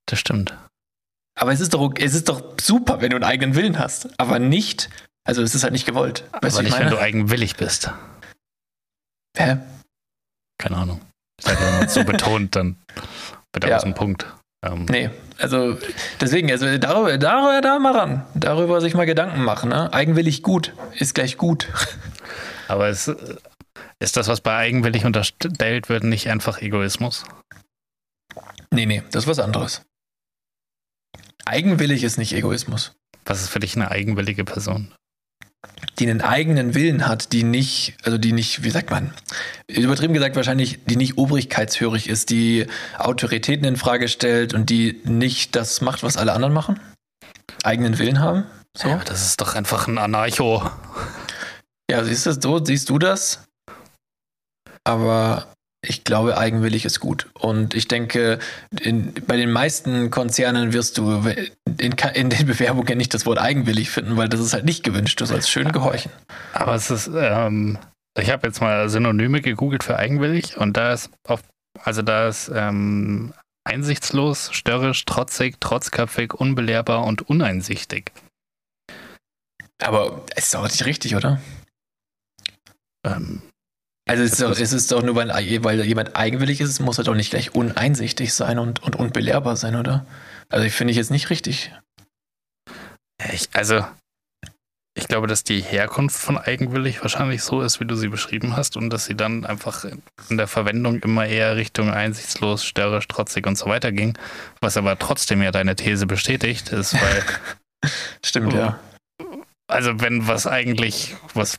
Das stimmt. Aber es ist doch, es ist doch super, wenn du einen eigenen Willen hast. Aber nicht, also es ist halt nicht gewollt. Weißt aber nicht, wenn meine? du eigenwillig bist. Hä? Keine Ahnung. Man es so <laughs> betont, dann wird Ja. aus dem Punkt. Ähm, Nee, also deswegen, also darüber, darüber da mal ran. Darüber sich mal Gedanken machen. Ne? Eigenwillig gut ist gleich gut. <laughs> Aber es, äh, ist das, was bei eigenwillig unterstellt wird, nicht einfach Egoismus? Nee, nee, das ist was anderes. Eigenwillig ist nicht Egoismus. Was ist für dich eine eigenwillige Person? Die einen eigenen Willen hat, die nicht, also die nicht, wie sagt man, übertrieben gesagt wahrscheinlich, die nicht obrigkeitshörig ist, die Autoritäten in Frage stellt und die nicht das macht, was alle anderen machen? Eigenen Willen haben? So? Ja, das ist doch einfach ein Anarcho. Ja, siehst du, so siehst du das? Aber ich glaube, eigenwillig ist gut. Und ich denke, in, bei den meisten Konzernen wirst du in, in, den Bewerbungen nicht das Wort eigenwillig finden, weil das ist halt nicht gewünscht. Du sollst schön gehorchen. Aber es ist, ähm, ich habe jetzt mal Synonyme gegoogelt für eigenwillig und da ist auf, also da ist ähm, einsichtslos, störrisch, trotzig, trotzköpfig, unbelehrbar und uneinsichtig. Aber es ist doch nicht richtig, oder? Ähm, also es ist, doch, es ist doch nur, weil, weil jemand eigenwillig ist, muss er doch nicht gleich uneinsichtig sein und, und unbelehrbar sein, oder? Also ich finde ich jetzt nicht richtig. Ich, also, ich glaube, dass die Herkunft von eigenwillig wahrscheinlich so ist, wie du sie beschrieben hast, und dass sie dann einfach in der Verwendung immer eher Richtung einsichtslos, störrisch, trotzig und so weiter ging. Was aber trotzdem ja deine These bestätigt ist, weil. <laughs> Stimmt, ja. Also, wenn was eigentlich, was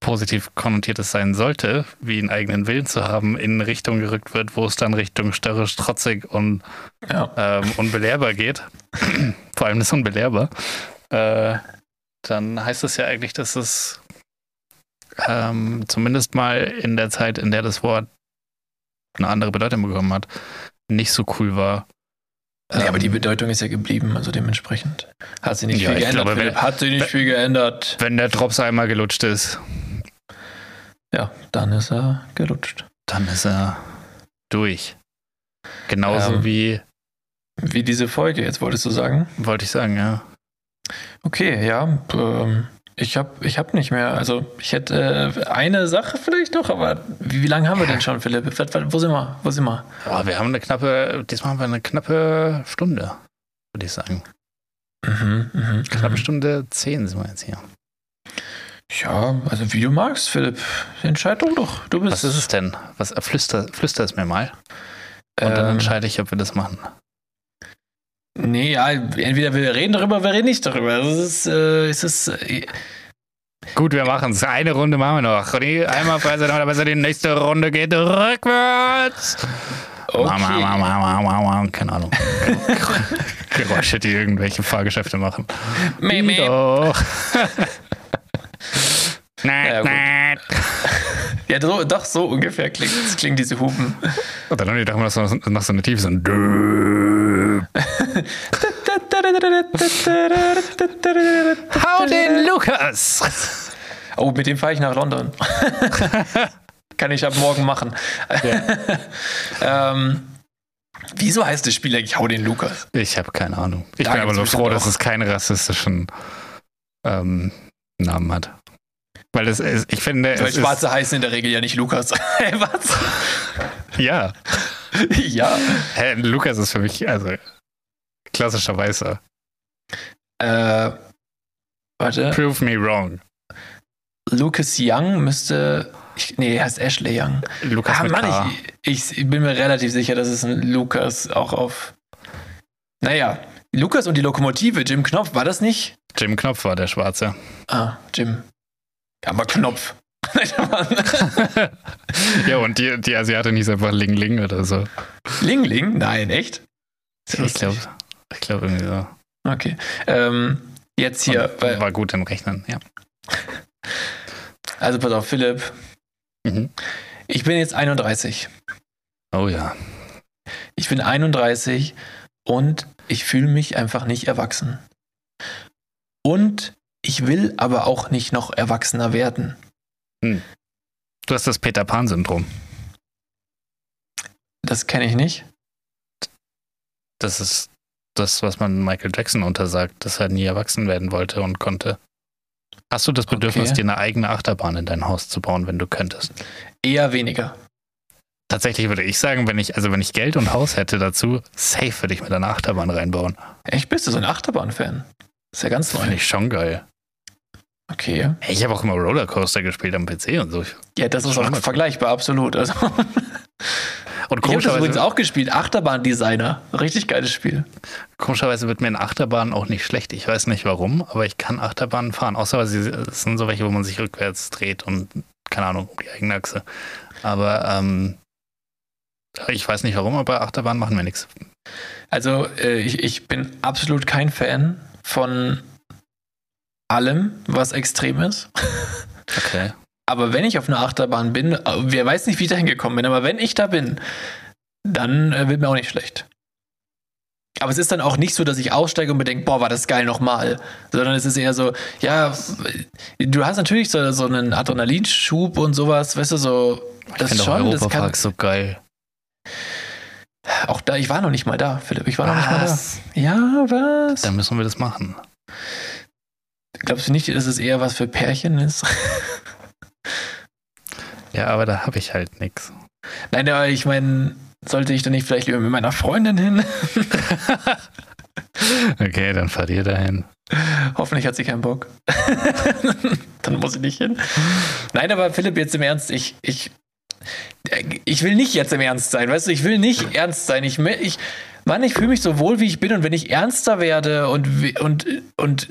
positiv konnotiertes sein sollte, wie einen eigenen Willen zu haben, in Richtung gerückt wird, wo es dann Richtung störrisch, trotzig und ja. ähm, unbelehrbar geht, <clears throat> vor allem das unbelehrbar, äh, dann heißt es ja eigentlich, dass es ähm, zumindest mal in der Zeit, in der das Wort eine andere Bedeutung bekommen hat, nicht so cool war. Ja, aber die ähm, Bedeutung ist ja geblieben, also dementsprechend. Hat sie nicht ja, viel geändert. Glaube, wenn, hat sie nicht wenn, viel geändert. Wenn der Drops einmal gelutscht ist. Ja, dann ist er gelutscht. Dann ist er durch. Genauso ähm, wie. Wie diese Folge, jetzt wolltest du sagen? Wollte ich sagen, ja. Okay, ja. Ähm, ich habe ich hab nicht mehr. Also ich hätte äh, eine Sache vielleicht noch, aber wie, wie lange haben wir denn schon, Philipp? Wo sind wir? Wo sind wir? Ja, wir haben eine knappe, diesmal haben wir eine knappe Stunde, würde ich sagen. Mhm, mh, knappe mh. Stunde zehn sind wir jetzt hier. Ja, also wie du magst, Philipp. Entscheid doch doch. Du bist Was ist es denn? Was flüster, flüster es mir mal. Und ähm, dann entscheide ich, ob wir das machen. Nee, ja, entweder wir reden darüber, oder wir reden nicht darüber. Das ist, äh, es ist. Äh, Gut, wir machen es. Eine Runde machen wir noch. Einmal Preise, dann besser die nächste Runde geht rückwärts. Okay. Keine Ahnung. <laughs> Geräusche, die irgendwelche Fahrgeschäfte machen. Meh, meh. Doch. <laughs> ja, ja so, doch, so ungefähr klingt, klingt diese Hupen. Und dann haben die doch noch so, noch so eine Tiefe, so ein Hau den Lukas! Oh, mit dem fahre ich nach London. <laughs> Kann ich ab morgen machen. Ja. ähm, wieso heißt das Spiel eigentlich Hau den Lukas? Ich habe keine Ahnung. Ich da bin aber nur froh, dass es keinen rassistischen ähm, Namen hat. Weil das ist, ich finde. Weil Schwarze ist, heißen in der Regel ja nicht Lukas. Hey, <laughs> was? Ja. ja. Hey, Lukas ist für mich, also klassischer Weißer. Äh, warte. Prove me wrong. Lucas Young müsste. Ich, nee, er heißt Ashley Young. Lukas ah, Mann, ich, ich, bin mir relativ sicher, dass es ein Lukas auch auf. Naja, Lukas und die Lokomotive, Jim Knopf, war das nicht? Jim Knopf war der Schwarze. Ah, Jim. Aber Knopf. <laughs> ja, und die, die Asiatin hieß einfach Ling Ling oder so. Ling Ling? Nein, echt? Ich glaube ich glaub irgendwie so. Okay. Ähm, jetzt hier. Weil, war gut im Rechnen, ja. Also pass auf, Philipp. Mhm. Ich bin jetzt 31. Oh ja. Ich bin 31 und ich fühle mich einfach nicht erwachsen. Und ich will aber auch nicht noch erwachsener werden. Hm. Du hast das Peter Pan-Syndrom. Das kenne ich nicht. Das ist das, was man Michael Jackson untersagt, dass er nie erwachsen werden wollte und konnte. Hast du das Bedürfnis, okay. dir eine eigene Achterbahn in dein Haus zu bauen, wenn du könntest? Eher weniger. Tatsächlich würde ich sagen, wenn ich, also wenn ich Geld und Haus hätte dazu, safe würde ich mir eine Achterbahn reinbauen. Echt, bist du so ein Achterbahn-Fan? ist ja ganz neu. Finde ich schon geil. Okay. Ich habe auch immer Rollercoaster gespielt am PC und so. Ja, das ist auch vergleichbar, absolut. Also. <laughs> Und Ich habe das übrigens auch gespielt. Achterbahn-Designer. Richtig geiles Spiel. komischerweise wird mir in Achterbahnen auch nicht schlecht. Ich weiß nicht warum, aber ich kann Achterbahnen fahren. Außer weil sie es sind so welche, wo man sich rückwärts dreht und keine Ahnung, um die eigene Achse. Aber ähm, ich weiß nicht warum, aber Achterbahnen machen mir nichts. Also, äh, ich, ich bin absolut kein Fan von allem, was extrem ist. Okay. Aber wenn ich auf einer Achterbahn bin, äh, wer weiß nicht, wie ich da hingekommen bin, aber wenn ich da bin, dann äh, wird mir auch nicht schlecht. Aber es ist dann auch nicht so, dass ich aussteige und mir denke, boah, war das geil nochmal. Sondern es ist eher so, ja, du hast natürlich so, so einen Adrenalinschub und sowas, weißt du, so, das ich schon, das kann, so geil. auch da, ich war noch nicht mal da, Philipp, ich war noch nicht mal da. Was? Ja, was? Dann müssen wir das machen. Glaubst du nicht, dass es eher was für Pärchen ist? <laughs> Ja, aber da habe ich halt nichts. Nein, aber ich meine, sollte ich dann nicht vielleicht lieber mit meiner Freundin hin? <laughs> Okay, dann fahrt ihr dahin. Hoffentlich hat sie keinen Bock. <laughs> dann muss ich nicht hin. Nein, aber Philipp, jetzt im Ernst, ich, ich, ich will nicht jetzt im Ernst sein, weißt du, ich will nicht ernst sein. Ich, ich Mann, ich fühle mich so wohl, wie ich bin und wenn ich ernster werde und, und, und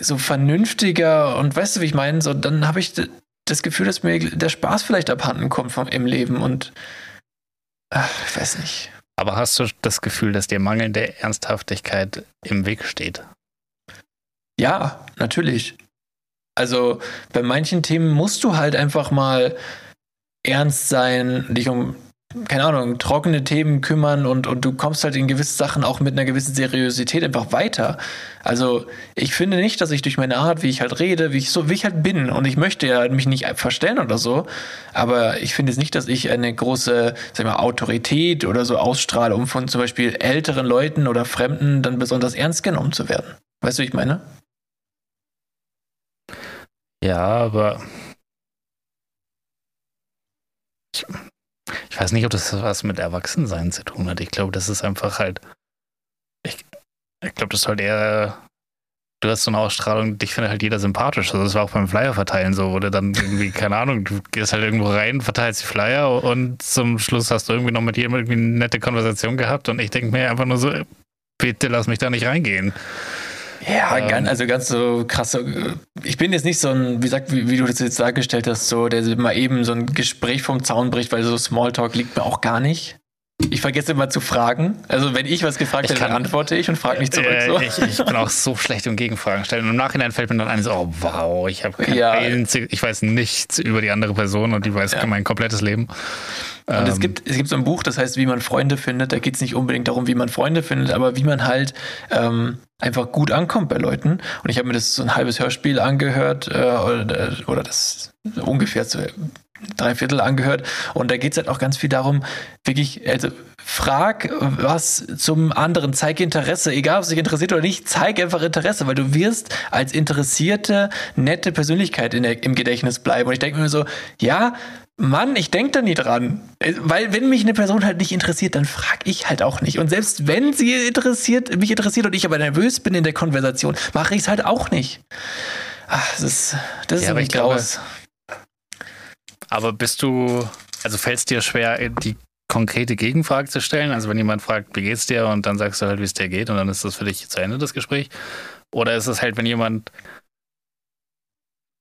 so vernünftiger und weißt du, wie ich meine, so, dann habe ich das Gefühl, dass mir der Spaß vielleicht abhanden kommt vom, im Leben und ach, ich weiß nicht. Aber hast du das Gefühl, dass dir mangelnde Ernsthaftigkeit im Weg steht? Ja, natürlich. Also bei manchen Themen musst du halt einfach mal ernst sein, dich um, keine Ahnung, trockene Themen kümmern und, und du kommst halt in gewisse Sachen auch mit einer gewissen Seriosität einfach weiter. Also ich finde nicht, dass ich durch meine Art, wie ich halt rede, wie ich so, wie ich halt bin und ich möchte ja mich nicht verstellen oder so, aber ich finde es nicht, dass ich eine große, sag ich mal, Autorität oder so ausstrahle, um von zum Beispiel älteren Leuten oder Fremden dann besonders ernst genommen zu werden. Weißt du, wie ich meine? Ja, aber ich, weiß nicht, ob das was mit Erwachsensein zu tun hat. Ich glaube, das ist einfach halt. Ich, ich glaube, das ist halt eher. Du hast so eine Ausstrahlung, dich findet halt jeder sympathisch. Also das war auch beim Flyer verteilen so, wo du dann irgendwie, <laughs> keine Ahnung, du gehst halt irgendwo rein, verteilst die Flyer und zum Schluss hast du irgendwie noch mit jedem irgendwie eine nette Konversation gehabt und ich denke mir einfach nur so, bitte lass mich da nicht reingehen. Ja, Ähm. ganz, also ganz so krass. äh, Ich bin jetzt nicht so ein, wie gesagt, wie, wie du das jetzt dargestellt hast, so, der mal eben so ein Gespräch vom Zaun bricht, weil so Smalltalk liegt mir auch gar nicht. Ich vergesse immer zu fragen. Also wenn ich was gefragt werde, dann antworte ich und frage nicht zurück. Äh, So. ich, ich bin auch so schlecht im Gegenfragen stellen. Und im Nachhinein fällt mir dann ein, so, oh wow, ich habe kein Ja. einzig, ich weiß nichts über die andere Person und die weiß Ja. mein komplettes Leben. Und es Ähm, gibt, es gibt so ein Buch, das heißt, wie man Freunde findet. Da geht es nicht unbedingt darum, wie man Freunde findet, aber wie man halt ähm, einfach gut ankommt bei Leuten. Und ich habe mir das so ein halbes Hörspiel angehört äh, oder, oder das ungefähr so drei Viertel angehört. Und da geht es halt auch ganz viel darum, wirklich, also frag was zum anderen, zeig Interesse, egal ob es dich interessiert oder nicht, zeig einfach Interesse, weil du wirst als interessierte, nette Persönlichkeit der, im Gedächtnis bleiben. Und ich denke mir so, ja, Mann, ich denke da nie dran. Weil wenn mich eine Person halt nicht interessiert, dann frag ich halt auch nicht. Und selbst wenn sie interessiert, mich interessiert und ich aber nervös bin in der Konversation, mache ich es halt auch nicht. Ach, das ist, das ist Ja, aber ein ich glaube. Aber bist du, also fällt es dir schwer, die konkrete Gegenfrage zu stellen? Also wenn jemand fragt, wie geht's dir? Und dann sagst du halt, wie es dir geht und dann ist das für dich zu Ende, das Gespräch. Oder ist es halt, wenn jemand,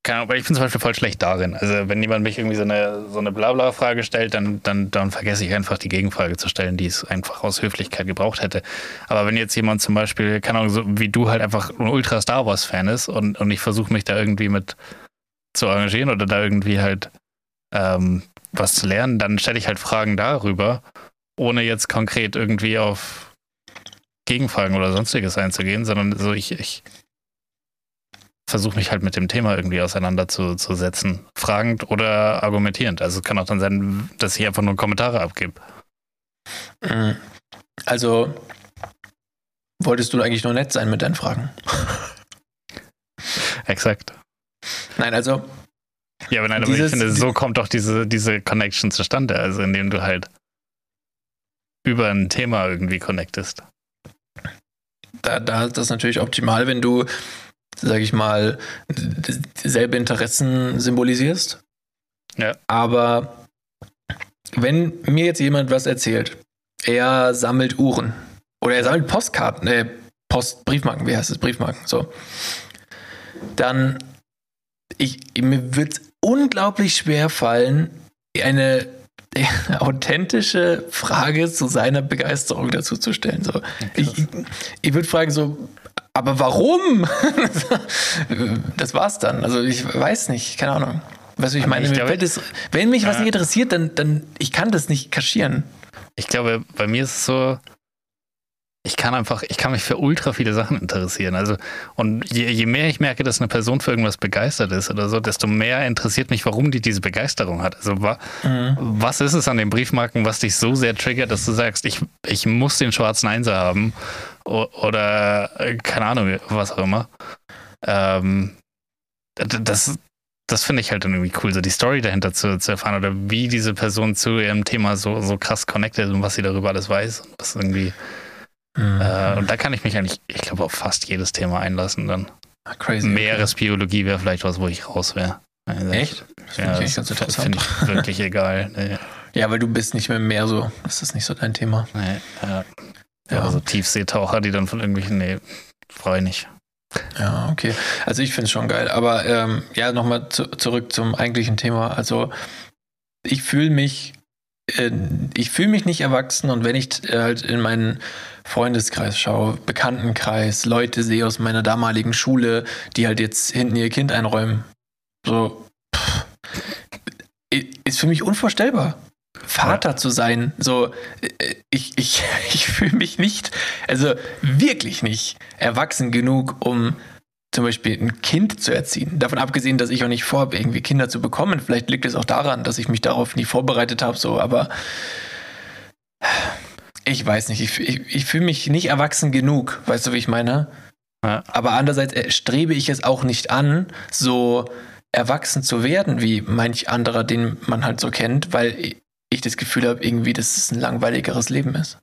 keine Ahnung, weil ich bin zum Beispiel voll schlecht darin. Also wenn jemand mich irgendwie so eine, so eine Blabla-Frage stellt, dann, dann, dann vergesse ich einfach die Gegenfrage zu stellen, die es einfach aus Höflichkeit gebraucht hätte. Aber wenn jetzt jemand zum Beispiel, keine Ahnung, so wie du halt einfach ein Ultra Star Wars-Fan ist und, und ich versuche mich da irgendwie mit zu engagieren oder da irgendwie halt ähm, was zu lernen, dann stelle ich halt Fragen darüber, ohne jetzt konkret irgendwie auf Gegenfragen oder sonstiges einzugehen, sondern so ich, ich versuche mich halt mit dem Thema irgendwie auseinanderzusetzen, fragend oder argumentierend. Also es kann auch dann sein, dass ich einfach nur Kommentare abgebe. Mhm. Also wolltest du eigentlich nur nett sein mit deinen Fragen? <laughs> Exakt. Nein, also Ja, aber nein, aber ich Dieses- finde, so kommt doch diese, diese Connection zustande, also indem du halt über ein Thema irgendwie connectest. da, da ist das natürlich optimal, wenn du, sag ich mal, dieselbe Interessen symbolisierst. Ja. Aber wenn mir jetzt jemand was erzählt, er sammelt Uhren oder er sammelt Postkarten, äh, Post, Briefmarken, wie heißt es, Briefmarken, so, dann ich, mir wird es unglaublich schwer fallen, eine authentische Frage zu seiner Begeisterung dazu zu stellen. So, ich, ich, würde fragen so, aber warum? <laughs> das war's dann. Also ich weiß nicht, keine Ahnung. Was ich meine, ich glaube, das, wenn mich was nicht interessiert, dann, dann ich kann das nicht kaschieren. Ich glaube, bei mir ist es so, ich kann einfach, ich kann mich für ultra viele Sachen interessieren. Also, und je, je, mehr ich merke, dass eine Person für irgendwas begeistert ist oder so, desto mehr interessiert mich, warum die diese Begeisterung hat. Also, wa, mhm. was ist es an den Briefmarken, was dich so sehr triggert, dass du sagst, ich, ich muss den schwarzen Einser haben oder keine Ahnung, was auch immer. Ähm, das, das finde ich halt dann irgendwie cool, so die Story dahinter zu, zu, erfahren oder wie diese Person zu ihrem Thema so, so krass connected und was sie darüber alles weiß und was irgendwie Mhm. Äh, und da kann ich mich eigentlich, ich glaube, auf fast jedes Thema einlassen dann. Ah, crazy. Meeresbiologie wäre vielleicht was, wo ich raus wäre. Also, Echt? Das ja, finde ich ganz interessant. Finde ich wirklich <laughs> egal. Nee. Ja, weil du bist nicht mehr mehr so. Das ist nicht so dein Thema. Nee, ja. ja. Also Tiefseetaucher, die dann von irgendwelchen, nee, freue ich nicht. Ja, okay. Also ich finde es schon geil. Aber ähm, ja, nochmal zu, zurück zum eigentlichen Thema. Also ich fühle mich, äh, ich fühle mich nicht erwachsen und wenn ich äh, halt in meinen Freundeskreis schaue, Bekanntenkreis, Leute sehe aus meiner damaligen Schule, die halt jetzt hinten ihr Kind einräumen. So, pff, ist für mich unvorstellbar. Vater zu sein, so, äh, ich, ich, <laughs> ich fühle mich nicht, also wirklich nicht erwachsen genug, um zum Beispiel ein Kind zu erziehen. Davon abgesehen, dass ich auch nicht vorhabe, irgendwie Kinder zu bekommen. Vielleicht liegt es auch daran, dass ich mich darauf nie vorbereitet habe, so, aber ich weiß nicht, ich, ich, ich fühle mich nicht erwachsen genug, weißt du, wie ich meine? Ja. Aber andererseits äh, strebe ich es auch nicht an, so erwachsen zu werden, wie manch anderer, den man halt so kennt, weil ich das Gefühl habe, irgendwie, dass es ein langweiligeres Leben ist.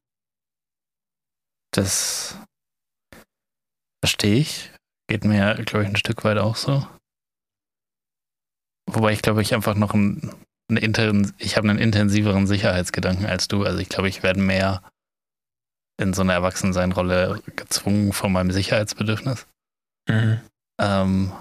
Das verstehe ich. Geht mir, glaube ich, ein Stück weit auch so. Wobei ich glaube, ich einfach noch ein einen ich habe einen intensiveren Sicherheitsgedanken als du. Also ich glaube, ich werde mehr in so eine Erwachsensein-Rolle gezwungen von meinem Sicherheitsbedürfnis. Mhm. Ähm,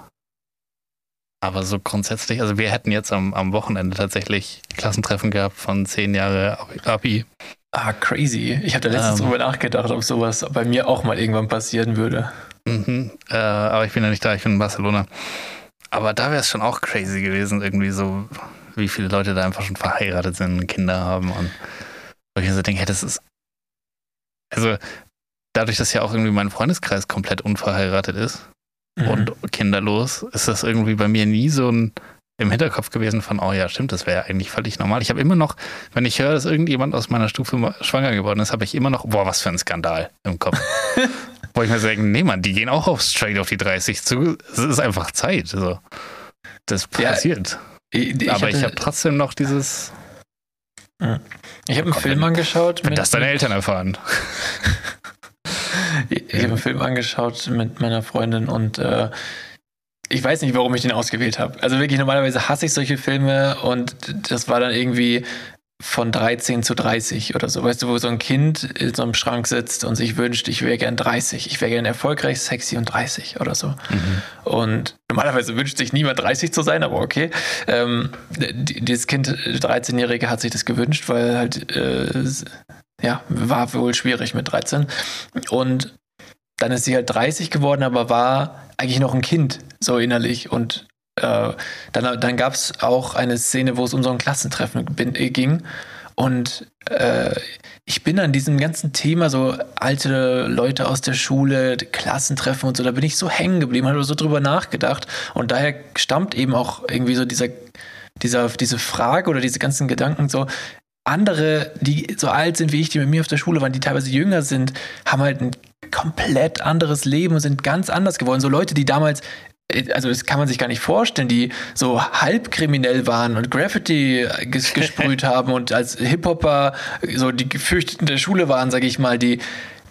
aber so grundsätzlich, also wir hätten jetzt am, am Wochenende tatsächlich Klassentreffen gehabt von zehn Jahre Abi. Ah, crazy. Ich habe da letztens ähm, drüber nachgedacht, ob sowas bei mir auch mal irgendwann passieren würde. Mhm, äh, aber ich bin ja nicht da, ich bin in Barcelona. Aber da wäre es schon auch crazy gewesen, irgendwie so wie viele Leute da einfach schon verheiratet sind, Kinder haben und wo ich so denke, hey, das ist. Also, dadurch, dass ja auch irgendwie mein Freundeskreis komplett unverheiratet ist mhm. und kinderlos, ist das irgendwie bei mir nie so ein im Hinterkopf gewesen von, oh ja, stimmt, das wäre eigentlich völlig normal. Ich habe immer noch, wenn ich höre, dass irgendjemand aus meiner Stufe schwanger geworden ist, habe ich immer noch, boah, was für ein Skandal im Kopf. <laughs> Wo ich mir sage, nee, Mann, die gehen auch auf straight auf die 30 zu. Es ist einfach Zeit. Also, das passiert. Ja, ich, Aber ich habe trotzdem noch dieses. Ich habe einen Film angeschaut. Wenn mit, das deine Eltern erfahren. <laughs> ich ich habe einen Film angeschaut mit meiner Freundin und äh, ich weiß nicht, warum ich den ausgewählt habe. Also wirklich, normalerweise hasse ich solche Filme und das war dann irgendwie von 13 zu 30 oder so. Weißt du, wo so ein Kind in so einem Schrank sitzt und sich wünscht, ich wäre gern 30, ich wäre gern erfolgreich, sexy und 30 oder so. Mhm. Und normalerweise wünscht sich niemand 30 zu sein, aber okay. Ähm, dieses Kind, 13-Jährige, hat sich das gewünscht, weil halt, äh, ja, war wohl schwierig mit 13. Und dann ist sie halt 30 geworden, aber war eigentlich noch ein Kind, so innerlich. Und äh, dann, dann gab es auch eine Szene, wo es um so ein Klassentreffen bin, äh, ging. Und äh, ich bin an diesem ganzen Thema, so alte Leute aus der Schule, Klassentreffen und so, da bin ich so hängen geblieben, habe so drüber nachgedacht. Und daher stammt eben auch irgendwie so dieser, dieser, diese Frage oder diese ganzen Gedanken so, andere, die so alt sind wie ich, die mit mir auf der Schule waren, die teilweise jünger sind, haben halt ein komplett anderes Leben und sind ganz anders geworden. So Leute, die damals also das kann man sich gar nicht vorstellen, die so halbkriminell waren und Graffiti ges <laughs> gesprüht haben und als Hip-Hopper so die Gefürchteten der Schule waren, sage ich mal, die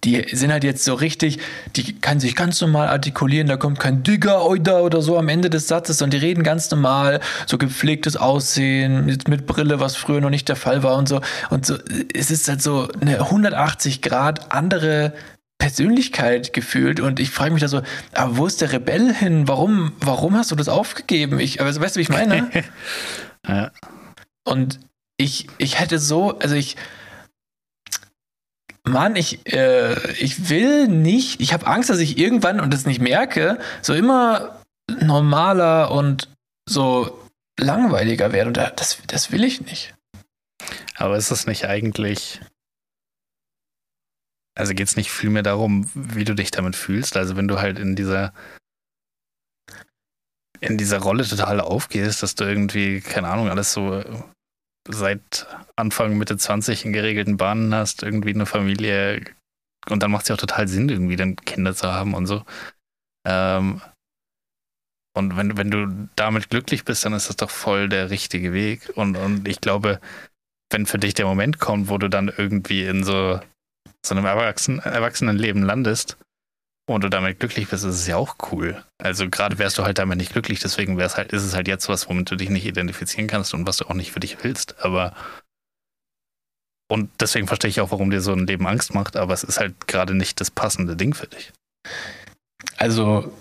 die sind halt jetzt so richtig, die kann sich ganz normal artikulieren, da kommt kein Digger oder oder so am Ende des Satzes, sondern die reden ganz normal, so gepflegtes Aussehen, mit, mit Brille, was früher noch nicht der Fall war und so. Und so, es ist halt so eine 180 Grad andere Persönlichkeit gefühlt und ich frage mich da so, aber wo ist der Rebell hin? Warum, warum hast du das aufgegeben? Ich, aber weißt du, wie ich meine? <laughs> ja. Und ich, ich hätte so, also ich, Mann, ich, äh, ich will nicht, ich habe Angst, dass ich irgendwann und das nicht merke, so immer normaler und so langweiliger werde. Und das, das will ich nicht. Aber ist es nicht eigentlich. Also geht es nicht viel mehr darum, wie du dich damit fühlst? Also wenn du halt in dieser in dieser Rolle total aufgehst, dass du irgendwie, keine Ahnung, alles so seit Anfang, Mitte 20 in geregelten Bahnen hast, irgendwie eine Familie und dann macht es ja auch total Sinn, irgendwie dann Kinder zu haben und so. Ähm, und wenn, wenn du damit glücklich bist, dann ist das doch voll der richtige Weg. Und, und ich glaube, wenn für dich der Moment kommt, wo du dann irgendwie in so, so einem Erwachsenen, Erwachsenenleben landest, und du damit glücklich bist, ist es ja auch cool. Also gerade wärst du halt damit nicht glücklich, deswegen wär's halt, ist es halt jetzt was, womit du dich nicht identifizieren kannst und was du auch nicht für dich willst. Aber und deswegen verstehe ich auch, warum dir so ein Leben Angst macht, aber es ist halt gerade nicht das passende Ding für dich. Also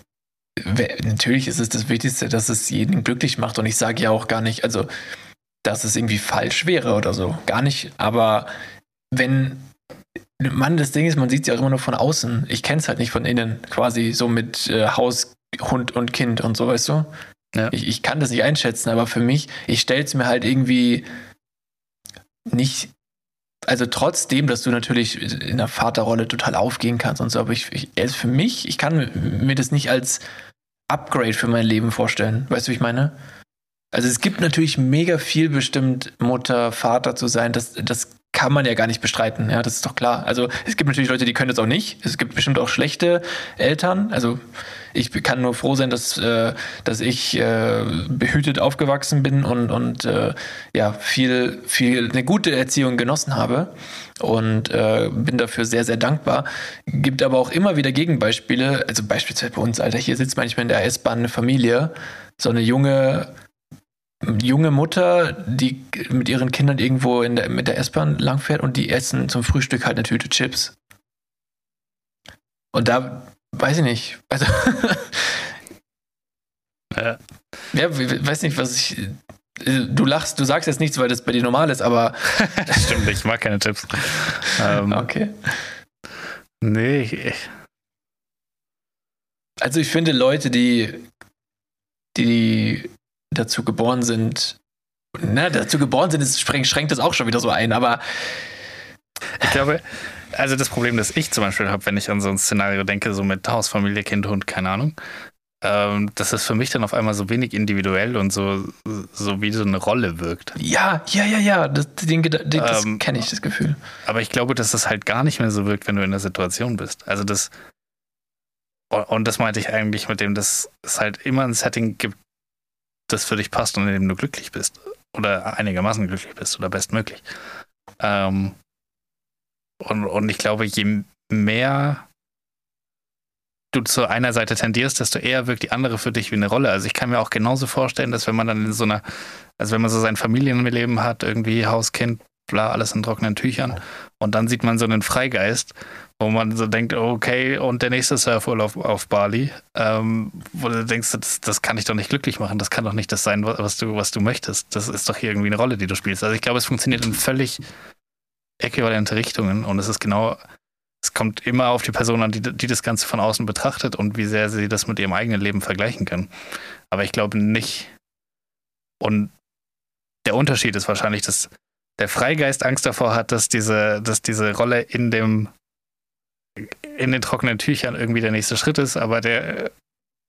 natürlich ist es das Wichtigste, dass es jeden glücklich macht und ich sage ja auch gar nicht, also dass es irgendwie falsch wäre oder so, gar nicht. Aber wenn Mann, das Ding ist, man sieht es ja auch immer nur von außen. Ich kenne es halt nicht von innen, quasi so mit äh, Haus, Hund und Kind und so, weißt du? Ja. Ich, ich kann das nicht einschätzen, aber für mich, ich stelle es mir halt irgendwie nicht, also trotzdem, dass du natürlich in der Vaterrolle total aufgehen kannst und so, aber ich, ich also für mich, ich kann mir das nicht als Upgrade für mein Leben vorstellen. Weißt du, wie ich meine? Also es gibt natürlich mega viel bestimmt, Mutter, Vater zu sein. Das, das kann man ja gar nicht bestreiten. Ja, das ist doch klar. Also es gibt natürlich Leute, die können das auch nicht. Es gibt bestimmt auch schlechte Eltern. Also ich kann nur froh sein, dass, äh, dass ich äh, behütet aufgewachsen bin und, und äh, ja, viel, viel, eine gute Erziehung genossen habe und äh, bin dafür sehr, sehr dankbar. Gibt aber auch immer wieder Gegenbeispiele. Also beispielsweise bei uns, Alter, hier sitzt manchmal in der S-Bahn eine Familie, so eine junge junge Mutter, die mit ihren Kindern irgendwo in der, mit der S-Bahn langfährt und die essen zum Frühstück halt eine Tüte Chips. Und da weiß ich nicht. Also. <laughs> ja. ja, weiß nicht, was ich. Du lachst, du sagst jetzt nichts, weil das bei dir normal ist, aber. <laughs> Stimmt, ich mag keine Chips. ähm, okay. Nee, ich. Also ich finde Leute, die, die dazu geboren sind, na, dazu geboren sind, ist, schränkt das auch schon wieder so ein, aber. Ich glaube, also das Problem, das ich zum Beispiel habe, wenn ich an so ein Szenario denke, so mit Hausfamilie, Kind, Hund, keine Ahnung, ähm, dass es für mich dann auf einmal so wenig individuell und so, so wie so eine Rolle wirkt. Ja, ja, ja, ja, das, den, den, das ähm, kenne ich, das Gefühl. Aber ich glaube, dass das halt gar nicht mehr so wirkt, wenn du in der Situation bist. Also das, und das meinte ich eigentlich mit dem, dass es halt immer ein Setting gibt, das für dich passt und in dem du glücklich bist. Oder einigermaßen glücklich bist oder bestmöglich. Ähm, und, und ich glaube, je mehr du zu einer Seite tendierst, desto eher wirkt die andere für dich wie eine Rolle. Also ich kann mir auch genauso vorstellen, dass wenn man dann in so einer, also wenn man so sein Familienleben hat, irgendwie Haus, Kind, bla, alles in trockenen Tüchern und dann sieht man so einen Freigeist wo man so denkt, okay, und der nächste Surfurlaub auf Bali, ähm, wo du denkst, das, das kann ich doch nicht glücklich machen, das kann doch nicht das sein, was du, was du möchtest. Das ist doch hier irgendwie eine Rolle, die du spielst. Also ich glaube, es funktioniert in völlig äquivalente Richtungen und es ist genau, es kommt immer auf die Person an, die, die das Ganze von außen betrachtet und wie sehr sie das mit ihrem eigenen Leben vergleichen können. Aber ich glaube nicht. Und der Unterschied ist wahrscheinlich, dass der Freigeist Angst davor hat, dass diese, dass diese Rolle in dem in den trockenen Tüchern irgendwie der nächste Schritt ist, aber der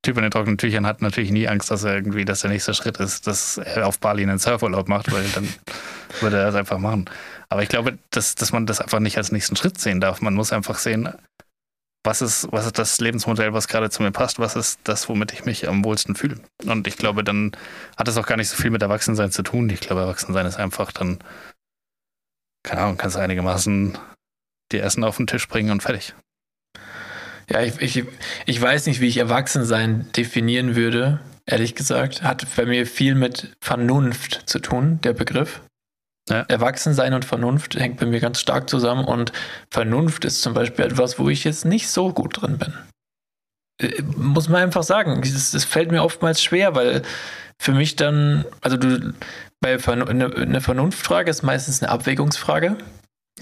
Typ in den trockenen Tüchern hat natürlich nie Angst, dass er irgendwie, dass der nächste Schritt ist, dass er auf Bali einen Surfurlaub macht, weil dann <laughs> würde er das einfach machen. Aber ich glaube, dass, dass man das einfach nicht als nächsten Schritt sehen darf. Man muss einfach sehen, was ist, was ist das Lebensmodell, was gerade zu mir passt, was ist das, womit ich mich am wohlsten fühle. Und ich glaube, dann hat es auch gar nicht so viel mit Erwachsensein zu tun. Ich glaube, Erwachsensein ist einfach dann, keine Ahnung, kannst du einigermaßen die Essen auf den Tisch bringen und fertig. Ja, ich, ich, ich weiß nicht, wie ich Erwachsensein definieren würde, ehrlich gesagt. Hat bei mir viel mit Vernunft zu tun, der Begriff. Ja. Erwachsensein und Vernunft hängt bei mir ganz stark zusammen und Vernunft ist zum Beispiel etwas, wo ich jetzt nicht so gut drin bin. Äh, muss man einfach sagen. Das, fällt mir oftmals schwer, weil für mich dann, also du, bei eine, eine Vernunftfrage ist meistens eine Abwägungsfrage.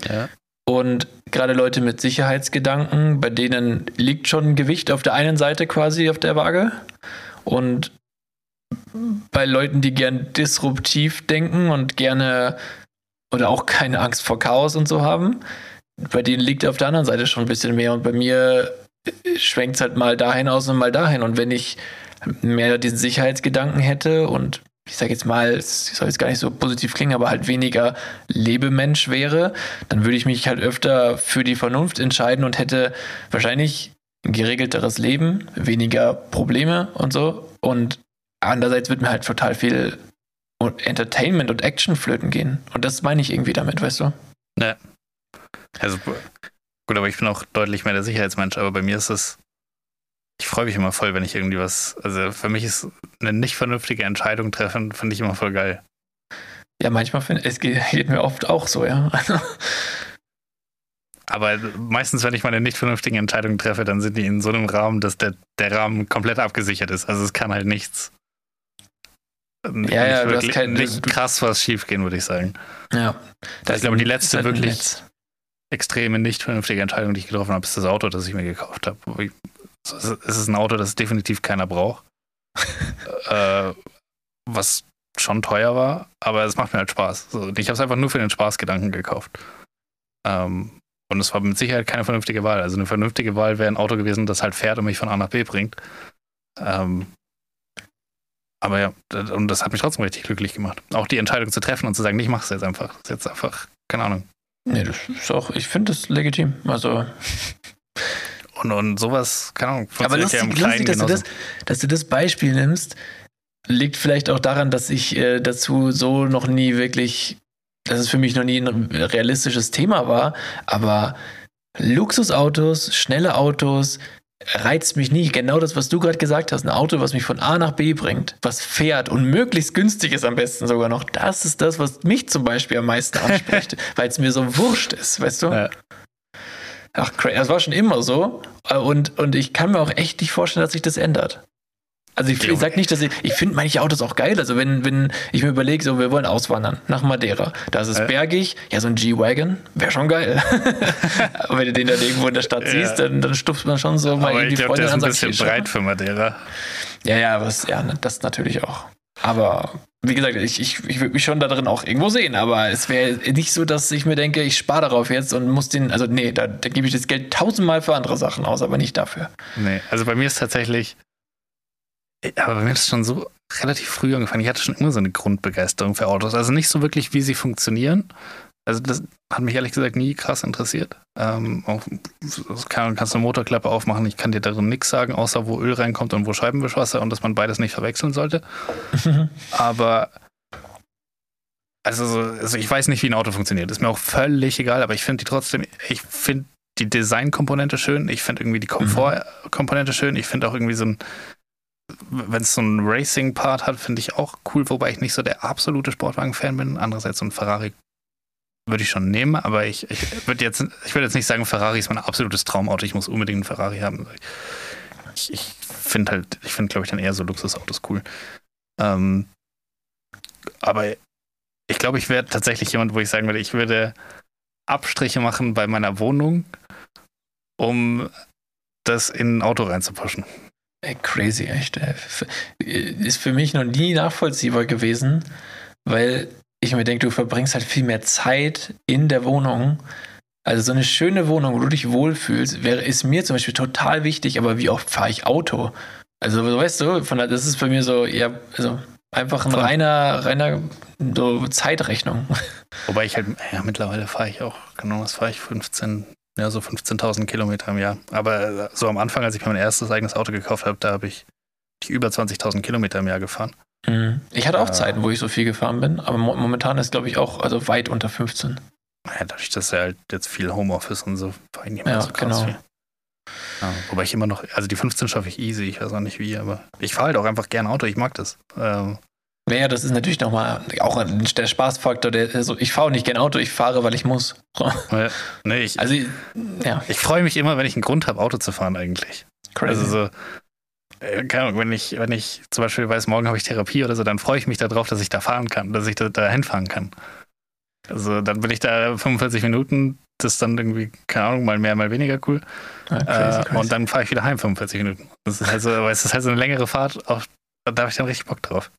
Ja. Und gerade Leute mit Sicherheitsgedanken, bei denen liegt schon Gewicht auf der einen Seite quasi auf der Waage. Und bei Leuten, die gern disruptiv denken und gerne oder auch keine Angst vor Chaos und so haben, bei denen liegt auf der anderen Seite schon ein bisschen mehr. Und bei mir schwenkt es halt mal dahin aus und mal dahin. Und wenn ich mehr diesen Sicherheitsgedanken hätte und ich sage jetzt mal, es soll jetzt gar nicht so positiv klingen, aber halt weniger Lebemensch wäre, dann würde ich mich halt öfter für die Vernunft entscheiden und hätte wahrscheinlich ein geregelteres Leben, weniger Probleme und so. Und andererseits wird mir halt total viel Entertainment und Action flöten gehen. Und das meine ich irgendwie damit, weißt du? Ja. Also, gut, aber ich bin auch deutlich mehr der Sicherheitsmensch, aber bei mir ist es ich freue mich immer voll, wenn ich irgendwie was. Also für mich ist eine nicht vernünftige Entscheidung treffen, finde ich immer voll geil. Ja, manchmal finde es geht, geht mir oft auch so, ja. <laughs> Aber meistens, wenn ich meine nicht vernünftigen Entscheidungen treffe, dann sind die in so einem Rahmen, dass der, der Rahmen komplett abgesichert ist. Also es kann halt nichts. Ja, nicht ja, wirklich, kein, nicht krass was schiefgehen, würde ich sagen. Ja. Das ich glaube, die letzte halt wirklich extreme, nicht vernünftige Entscheidung, die ich getroffen habe, ist das Auto, das ich mir gekauft habe. Es ist ein Auto, das definitiv keiner braucht. <laughs> äh, was schon teuer war, aber es macht mir halt Spaß. So, ich habe es einfach nur für den Spaßgedanken gekauft. Ähm, und es war mit Sicherheit keine vernünftige Wahl. Also eine vernünftige Wahl wäre ein Auto gewesen, das halt fährt und mich von A nach B bringt. Ähm, aber ja, und das hat mich trotzdem richtig glücklich gemacht. Auch die Entscheidung zu treffen und zu sagen, ich mache es jetzt einfach. Das ist jetzt einfach, keine Ahnung. Nee, das ist auch, ich finde das legitim. Also und, und sowas, keine Ahnung, Aber lustig, ja im lustig dass, du das, dass du das Beispiel nimmst, liegt vielleicht auch daran, dass ich äh, dazu so noch nie wirklich, dass es für mich noch nie ein realistisches Thema war, aber Luxusautos, schnelle Autos, reizt mich nie. Genau das, was du gerade gesagt hast. Ein Auto, was mich von A nach B bringt, was fährt und möglichst günstig ist am besten sogar noch. Das ist das, was mich zum Beispiel am meisten anspricht, <laughs> weil es mir so wurscht ist, weißt du? Ja. Ach, das war schon immer so. Und, und ich kann mir auch echt nicht vorstellen, dass sich das ändert. Also ich, ich sag nicht, dass ich, ich finde manche Autos auch geil. Also wenn, wenn ich mir überlege, so wir wollen auswandern nach Madeira, da ist es äh? bergig, ja so ein G-Wagon wäre schon geil. Aber <laughs> wenn du den da irgendwo in der Stadt ja. siehst, dann, dann stupst man schon so mal Aber irgendwie Freunde an. Das ist ein bisschen breit für Madeira. Ja, ja, was, ja, das natürlich auch. Aber wie gesagt, ich, ich, ich würde mich schon da drin auch irgendwo sehen, aber es wäre nicht so, dass ich mir denke, ich spare darauf jetzt und muss den, also nee, da, da gebe ich das Geld tausendmal für andere Sachen aus, aber nicht dafür. Nee, also bei mir ist tatsächlich, aber bei mir ist es schon so relativ früh angefangen. Ich hatte schon immer so eine Grundbegeisterung für Autos. Also nicht so wirklich, wie sie funktionieren, also das hat mich ehrlich gesagt nie krass interessiert. Ähm, auch, kann, kannst du eine Motorklappe aufmachen, ich kann dir darin nichts sagen, außer wo Öl reinkommt und wo Scheibenwischwasser und dass man beides nicht verwechseln sollte. <laughs> aber also, also ich weiß nicht, wie ein Auto funktioniert. Ist mir auch völlig egal, aber ich finde die trotzdem, ich finde die Designkomponente schön, ich finde irgendwie die Komfortkomponente schön, ich finde auch irgendwie so ein, wenn es so einen Racing-Part hat, finde ich auch cool, wobei ich nicht so der absolute Sportwagen-Fan bin. Andererseits so ein Ferrari würde ich schon nehmen, aber ich, ich würde jetzt, ich jetzt nicht sagen, Ferrari ist mein absolutes Traumauto. Ich muss unbedingt einen Ferrari haben. Ich, ich finde halt, ich finde, glaube ich, dann eher so Luxusautos cool. Ähm, aber ich glaube, ich wäre tatsächlich jemand, wo ich sagen würde, ich würde Abstriche machen bei meiner Wohnung, um das in ein Auto reinzupuschen. Ey, crazy, echt. Ist für mich noch nie nachvollziehbar gewesen, weil ich mir denke, du verbringst halt viel mehr Zeit in der Wohnung. Also so eine schöne Wohnung, wo du dich wohlfühlst, wäre, ist mir zum Beispiel total wichtig, aber wie oft fahre ich Auto? Also, weißt du, von, das ist bei mir so, ja, also einfach ein reiner, reiner so Zeitrechnung. <laughs> Wobei ich halt, ja, mittlerweile fahre ich auch, genau, was fahre ich, 15, ja, so 15.000 Kilometer im Jahr. Aber so am Anfang, als ich mir mein erstes eigenes Auto gekauft habe, da habe ich über 20.000 Kilometer im Jahr gefahren. Mhm. Ich hatte auch Zeiten, wo ich so viel gefahren bin, aber momentan ist, glaube ich, auch also weit unter 15. Ja, dadurch, dass er halt jetzt viel Homeoffice und so, war ich nicht mehr Ja, so krass genau. viel. Ja, wobei ich immer noch, also die 15 schaffe ich easy, ich weiß auch nicht wie, aber ich fahre halt auch einfach gerne Auto, ich mag das. Ähm, Ja, das ist natürlich nochmal auch der Spaßfaktor. Der, also ich fahre nicht gern Auto, ich fahre, weil ich muss. Nee, ich, Also, ja, ich freue mich immer, wenn ich einen Grund habe, Auto zu fahren eigentlich. crazy. Also so, äh, keine Ahnung, wenn ich, wenn ich zum Beispiel weiß, morgen habe ich Therapie oder so, dann freue ich mich darauf, dass ich da fahren kann, dass ich da, da hinfahren kann. Also dann bin ich da 45 Minuten, das ist dann irgendwie, keine Ahnung, mal mehr, mal weniger cool. ja, crazy, äh, crazy. Und dann fahre ich wieder heim 45 Minuten. Das ist halt so, aber es ist halt so eine längere Fahrt, auch, da habe ich dann richtig Bock drauf.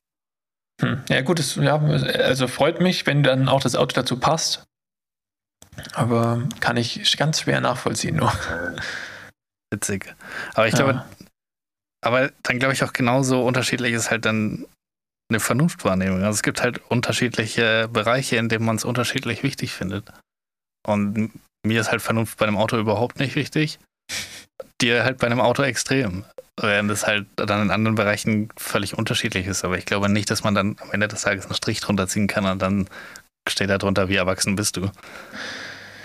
Hm. Ja, gut, das, ja, also freut mich, wenn dann auch das Auto dazu passt. Aber kann ich ganz schwer nachvollziehen nur. Witzig. Aber ich Ja. Aber dann glaube ich auch genauso unterschiedlich ist halt dann eine Vernunftwahrnehmung. Also es gibt halt unterschiedliche Bereiche, in denen man es unterschiedlich wichtig findet. Und mir ist halt Vernunft bei einem Auto überhaupt nicht wichtig. Dir halt bei einem Auto extrem. Während es halt dann in anderen Bereichen völlig unterschiedlich ist. Aber ich glaube nicht, dass man dann am Ende des Tages einen Strich drunter ziehen kann und dann steht da drunter, wie erwachsen bist du.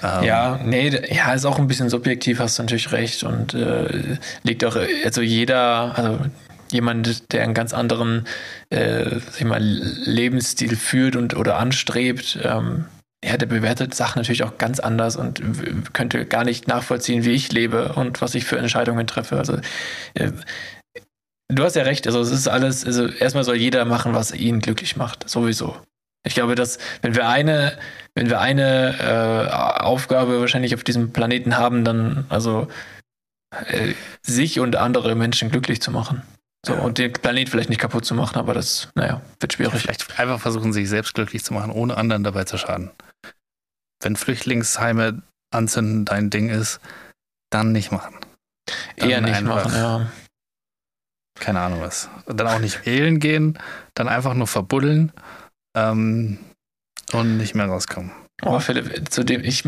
Ähm, Ja, nee, ja, ist auch ein bisschen subjektiv, hast du natürlich recht. Und äh, liegt auch, äh, also jeder, also jemand, der einen ganz anderen, äh, ich mal, Lebensstil führt und oder anstrebt, ähm, ja, der bewertet Sachen natürlich auch ganz anders und könnte gar nicht nachvollziehen, wie ich lebe und was ich für Entscheidungen treffe. Also äh, du hast ja recht, also es ist alles, also erstmal soll jeder machen, was ihn glücklich macht, sowieso. Ich glaube, dass wenn wir eine, wenn wir eine äh, Aufgabe wahrscheinlich auf diesem Planeten haben, dann also äh, sich und andere Menschen glücklich zu machen. So, Ja. und den Planet vielleicht nicht kaputt zu machen, aber das, naja, wird schwierig. Vielleicht einfach versuchen, sich selbst glücklich zu machen, ohne anderen dabei zu schaden. Wenn Flüchtlingsheime anzünden dein Ding ist, dann nicht machen. Dann Eher nicht einfach- machen, ja. Keine Ahnung was. Und dann auch nicht wählen gehen, dann einfach nur verbuddeln ähm, und nicht mehr rauskommen. Aber Philipp, zu dem ich,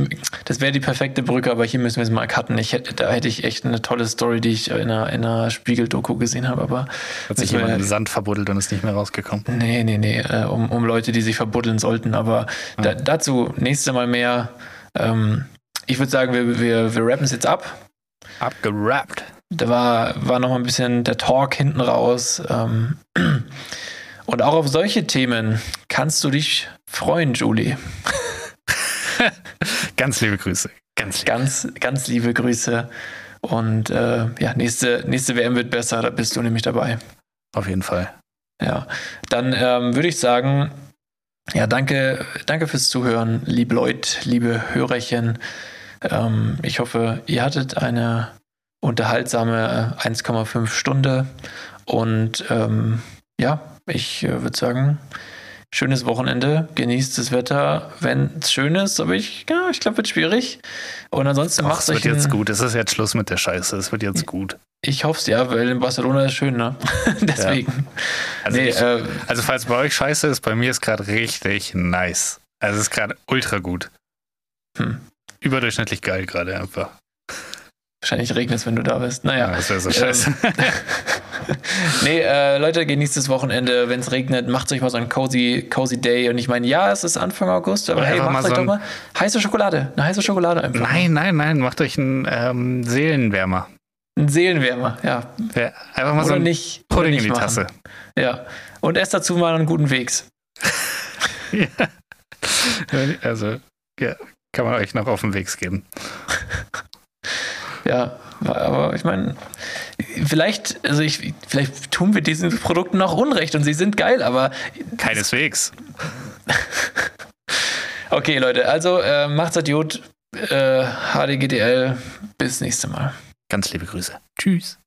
das wäre die perfekte Brücke, aber hier müssen wir es mal cutten. Ich hätte, da hätte ich echt eine tolle Story, die ich in einer, in einer Spiegel-Doku gesehen habe, aber Hat sich jemand im Sand verbuddelt und ist nicht mehr rausgekommen. nee, nee, nee, äh, um, um Leute, die sich verbuddeln sollten. Aber da, Ah. dazu nächste Mal mehr. Ähm, ich würde sagen, wir, wir, wir rappen es jetzt ab. Abgerappt. Da war, war noch mal ein bisschen der Talk hinten raus. Ähm, und auch auf solche Themen kannst du dich freuen, Julie. <laughs> Ganz liebe Grüße. Ganz lieb. Ganz, ganz liebe Grüße. Und äh, ja, nächste, nächste WM wird besser, da bist du nämlich dabei. Auf jeden Fall. Ja, dann ähm, würde ich sagen, ja, danke, danke fürs Zuhören, liebe Leute, liebe Hörerchen. Ähm, ich hoffe, ihr hattet eine unterhaltsame äh, 1,5 Stunde. Und ähm, ja, ich äh, würde sagen, schönes Wochenende, genießt das Wetter, wenn es schön ist, aber ich, ja, ich glaube, wird schwierig. Und ansonsten Ach, macht es euch wird jetzt gut. Es ist jetzt Schluss mit der Scheiße. Es wird jetzt gut. Ich hoffe es ja, weil in Barcelona ist schön, ne? <laughs> Deswegen. Also, nee, ich, äh, also falls bei euch scheiße ist, bei mir ist gerade richtig nice. Also es ist gerade ultra gut. Hm. Überdurchschnittlich geil gerade einfach. Wahrscheinlich regnet es, wenn du da bist. Naja. das wäre so Ähm, scheiße. <laughs> Nee, äh, Leute, genießt das Wochenende. Wenn es regnet, macht euch mal so einen cozy, cozy Day. Und ich meine, ja, es ist Anfang August, aber Oder hey, macht mal euch so doch mal heiße Schokolade. Eine heiße Schokolade einfach. nein, nein, nein. Macht euch einen ähm, Seelenwärmer. Ein Seelenwärmer, ja. Ja, einfach mal so Oder ein nicht. Pudding in die machen. Tasse. Ja. Und esst dazu mal einen guten Wegs. <laughs> Ja. Also, ja, kann man euch noch auf den Weg geben. <laughs> Ja, aber ich meine, vielleicht, also ich, vielleicht tun wir diesen Produkten noch Unrecht und sie sind geil, aber Keineswegs. <laughs> okay, Leute, also äh, macht's Idiot, äh, HDGDL, bis nächste Mal. Ganz liebe Grüße. Tschüss.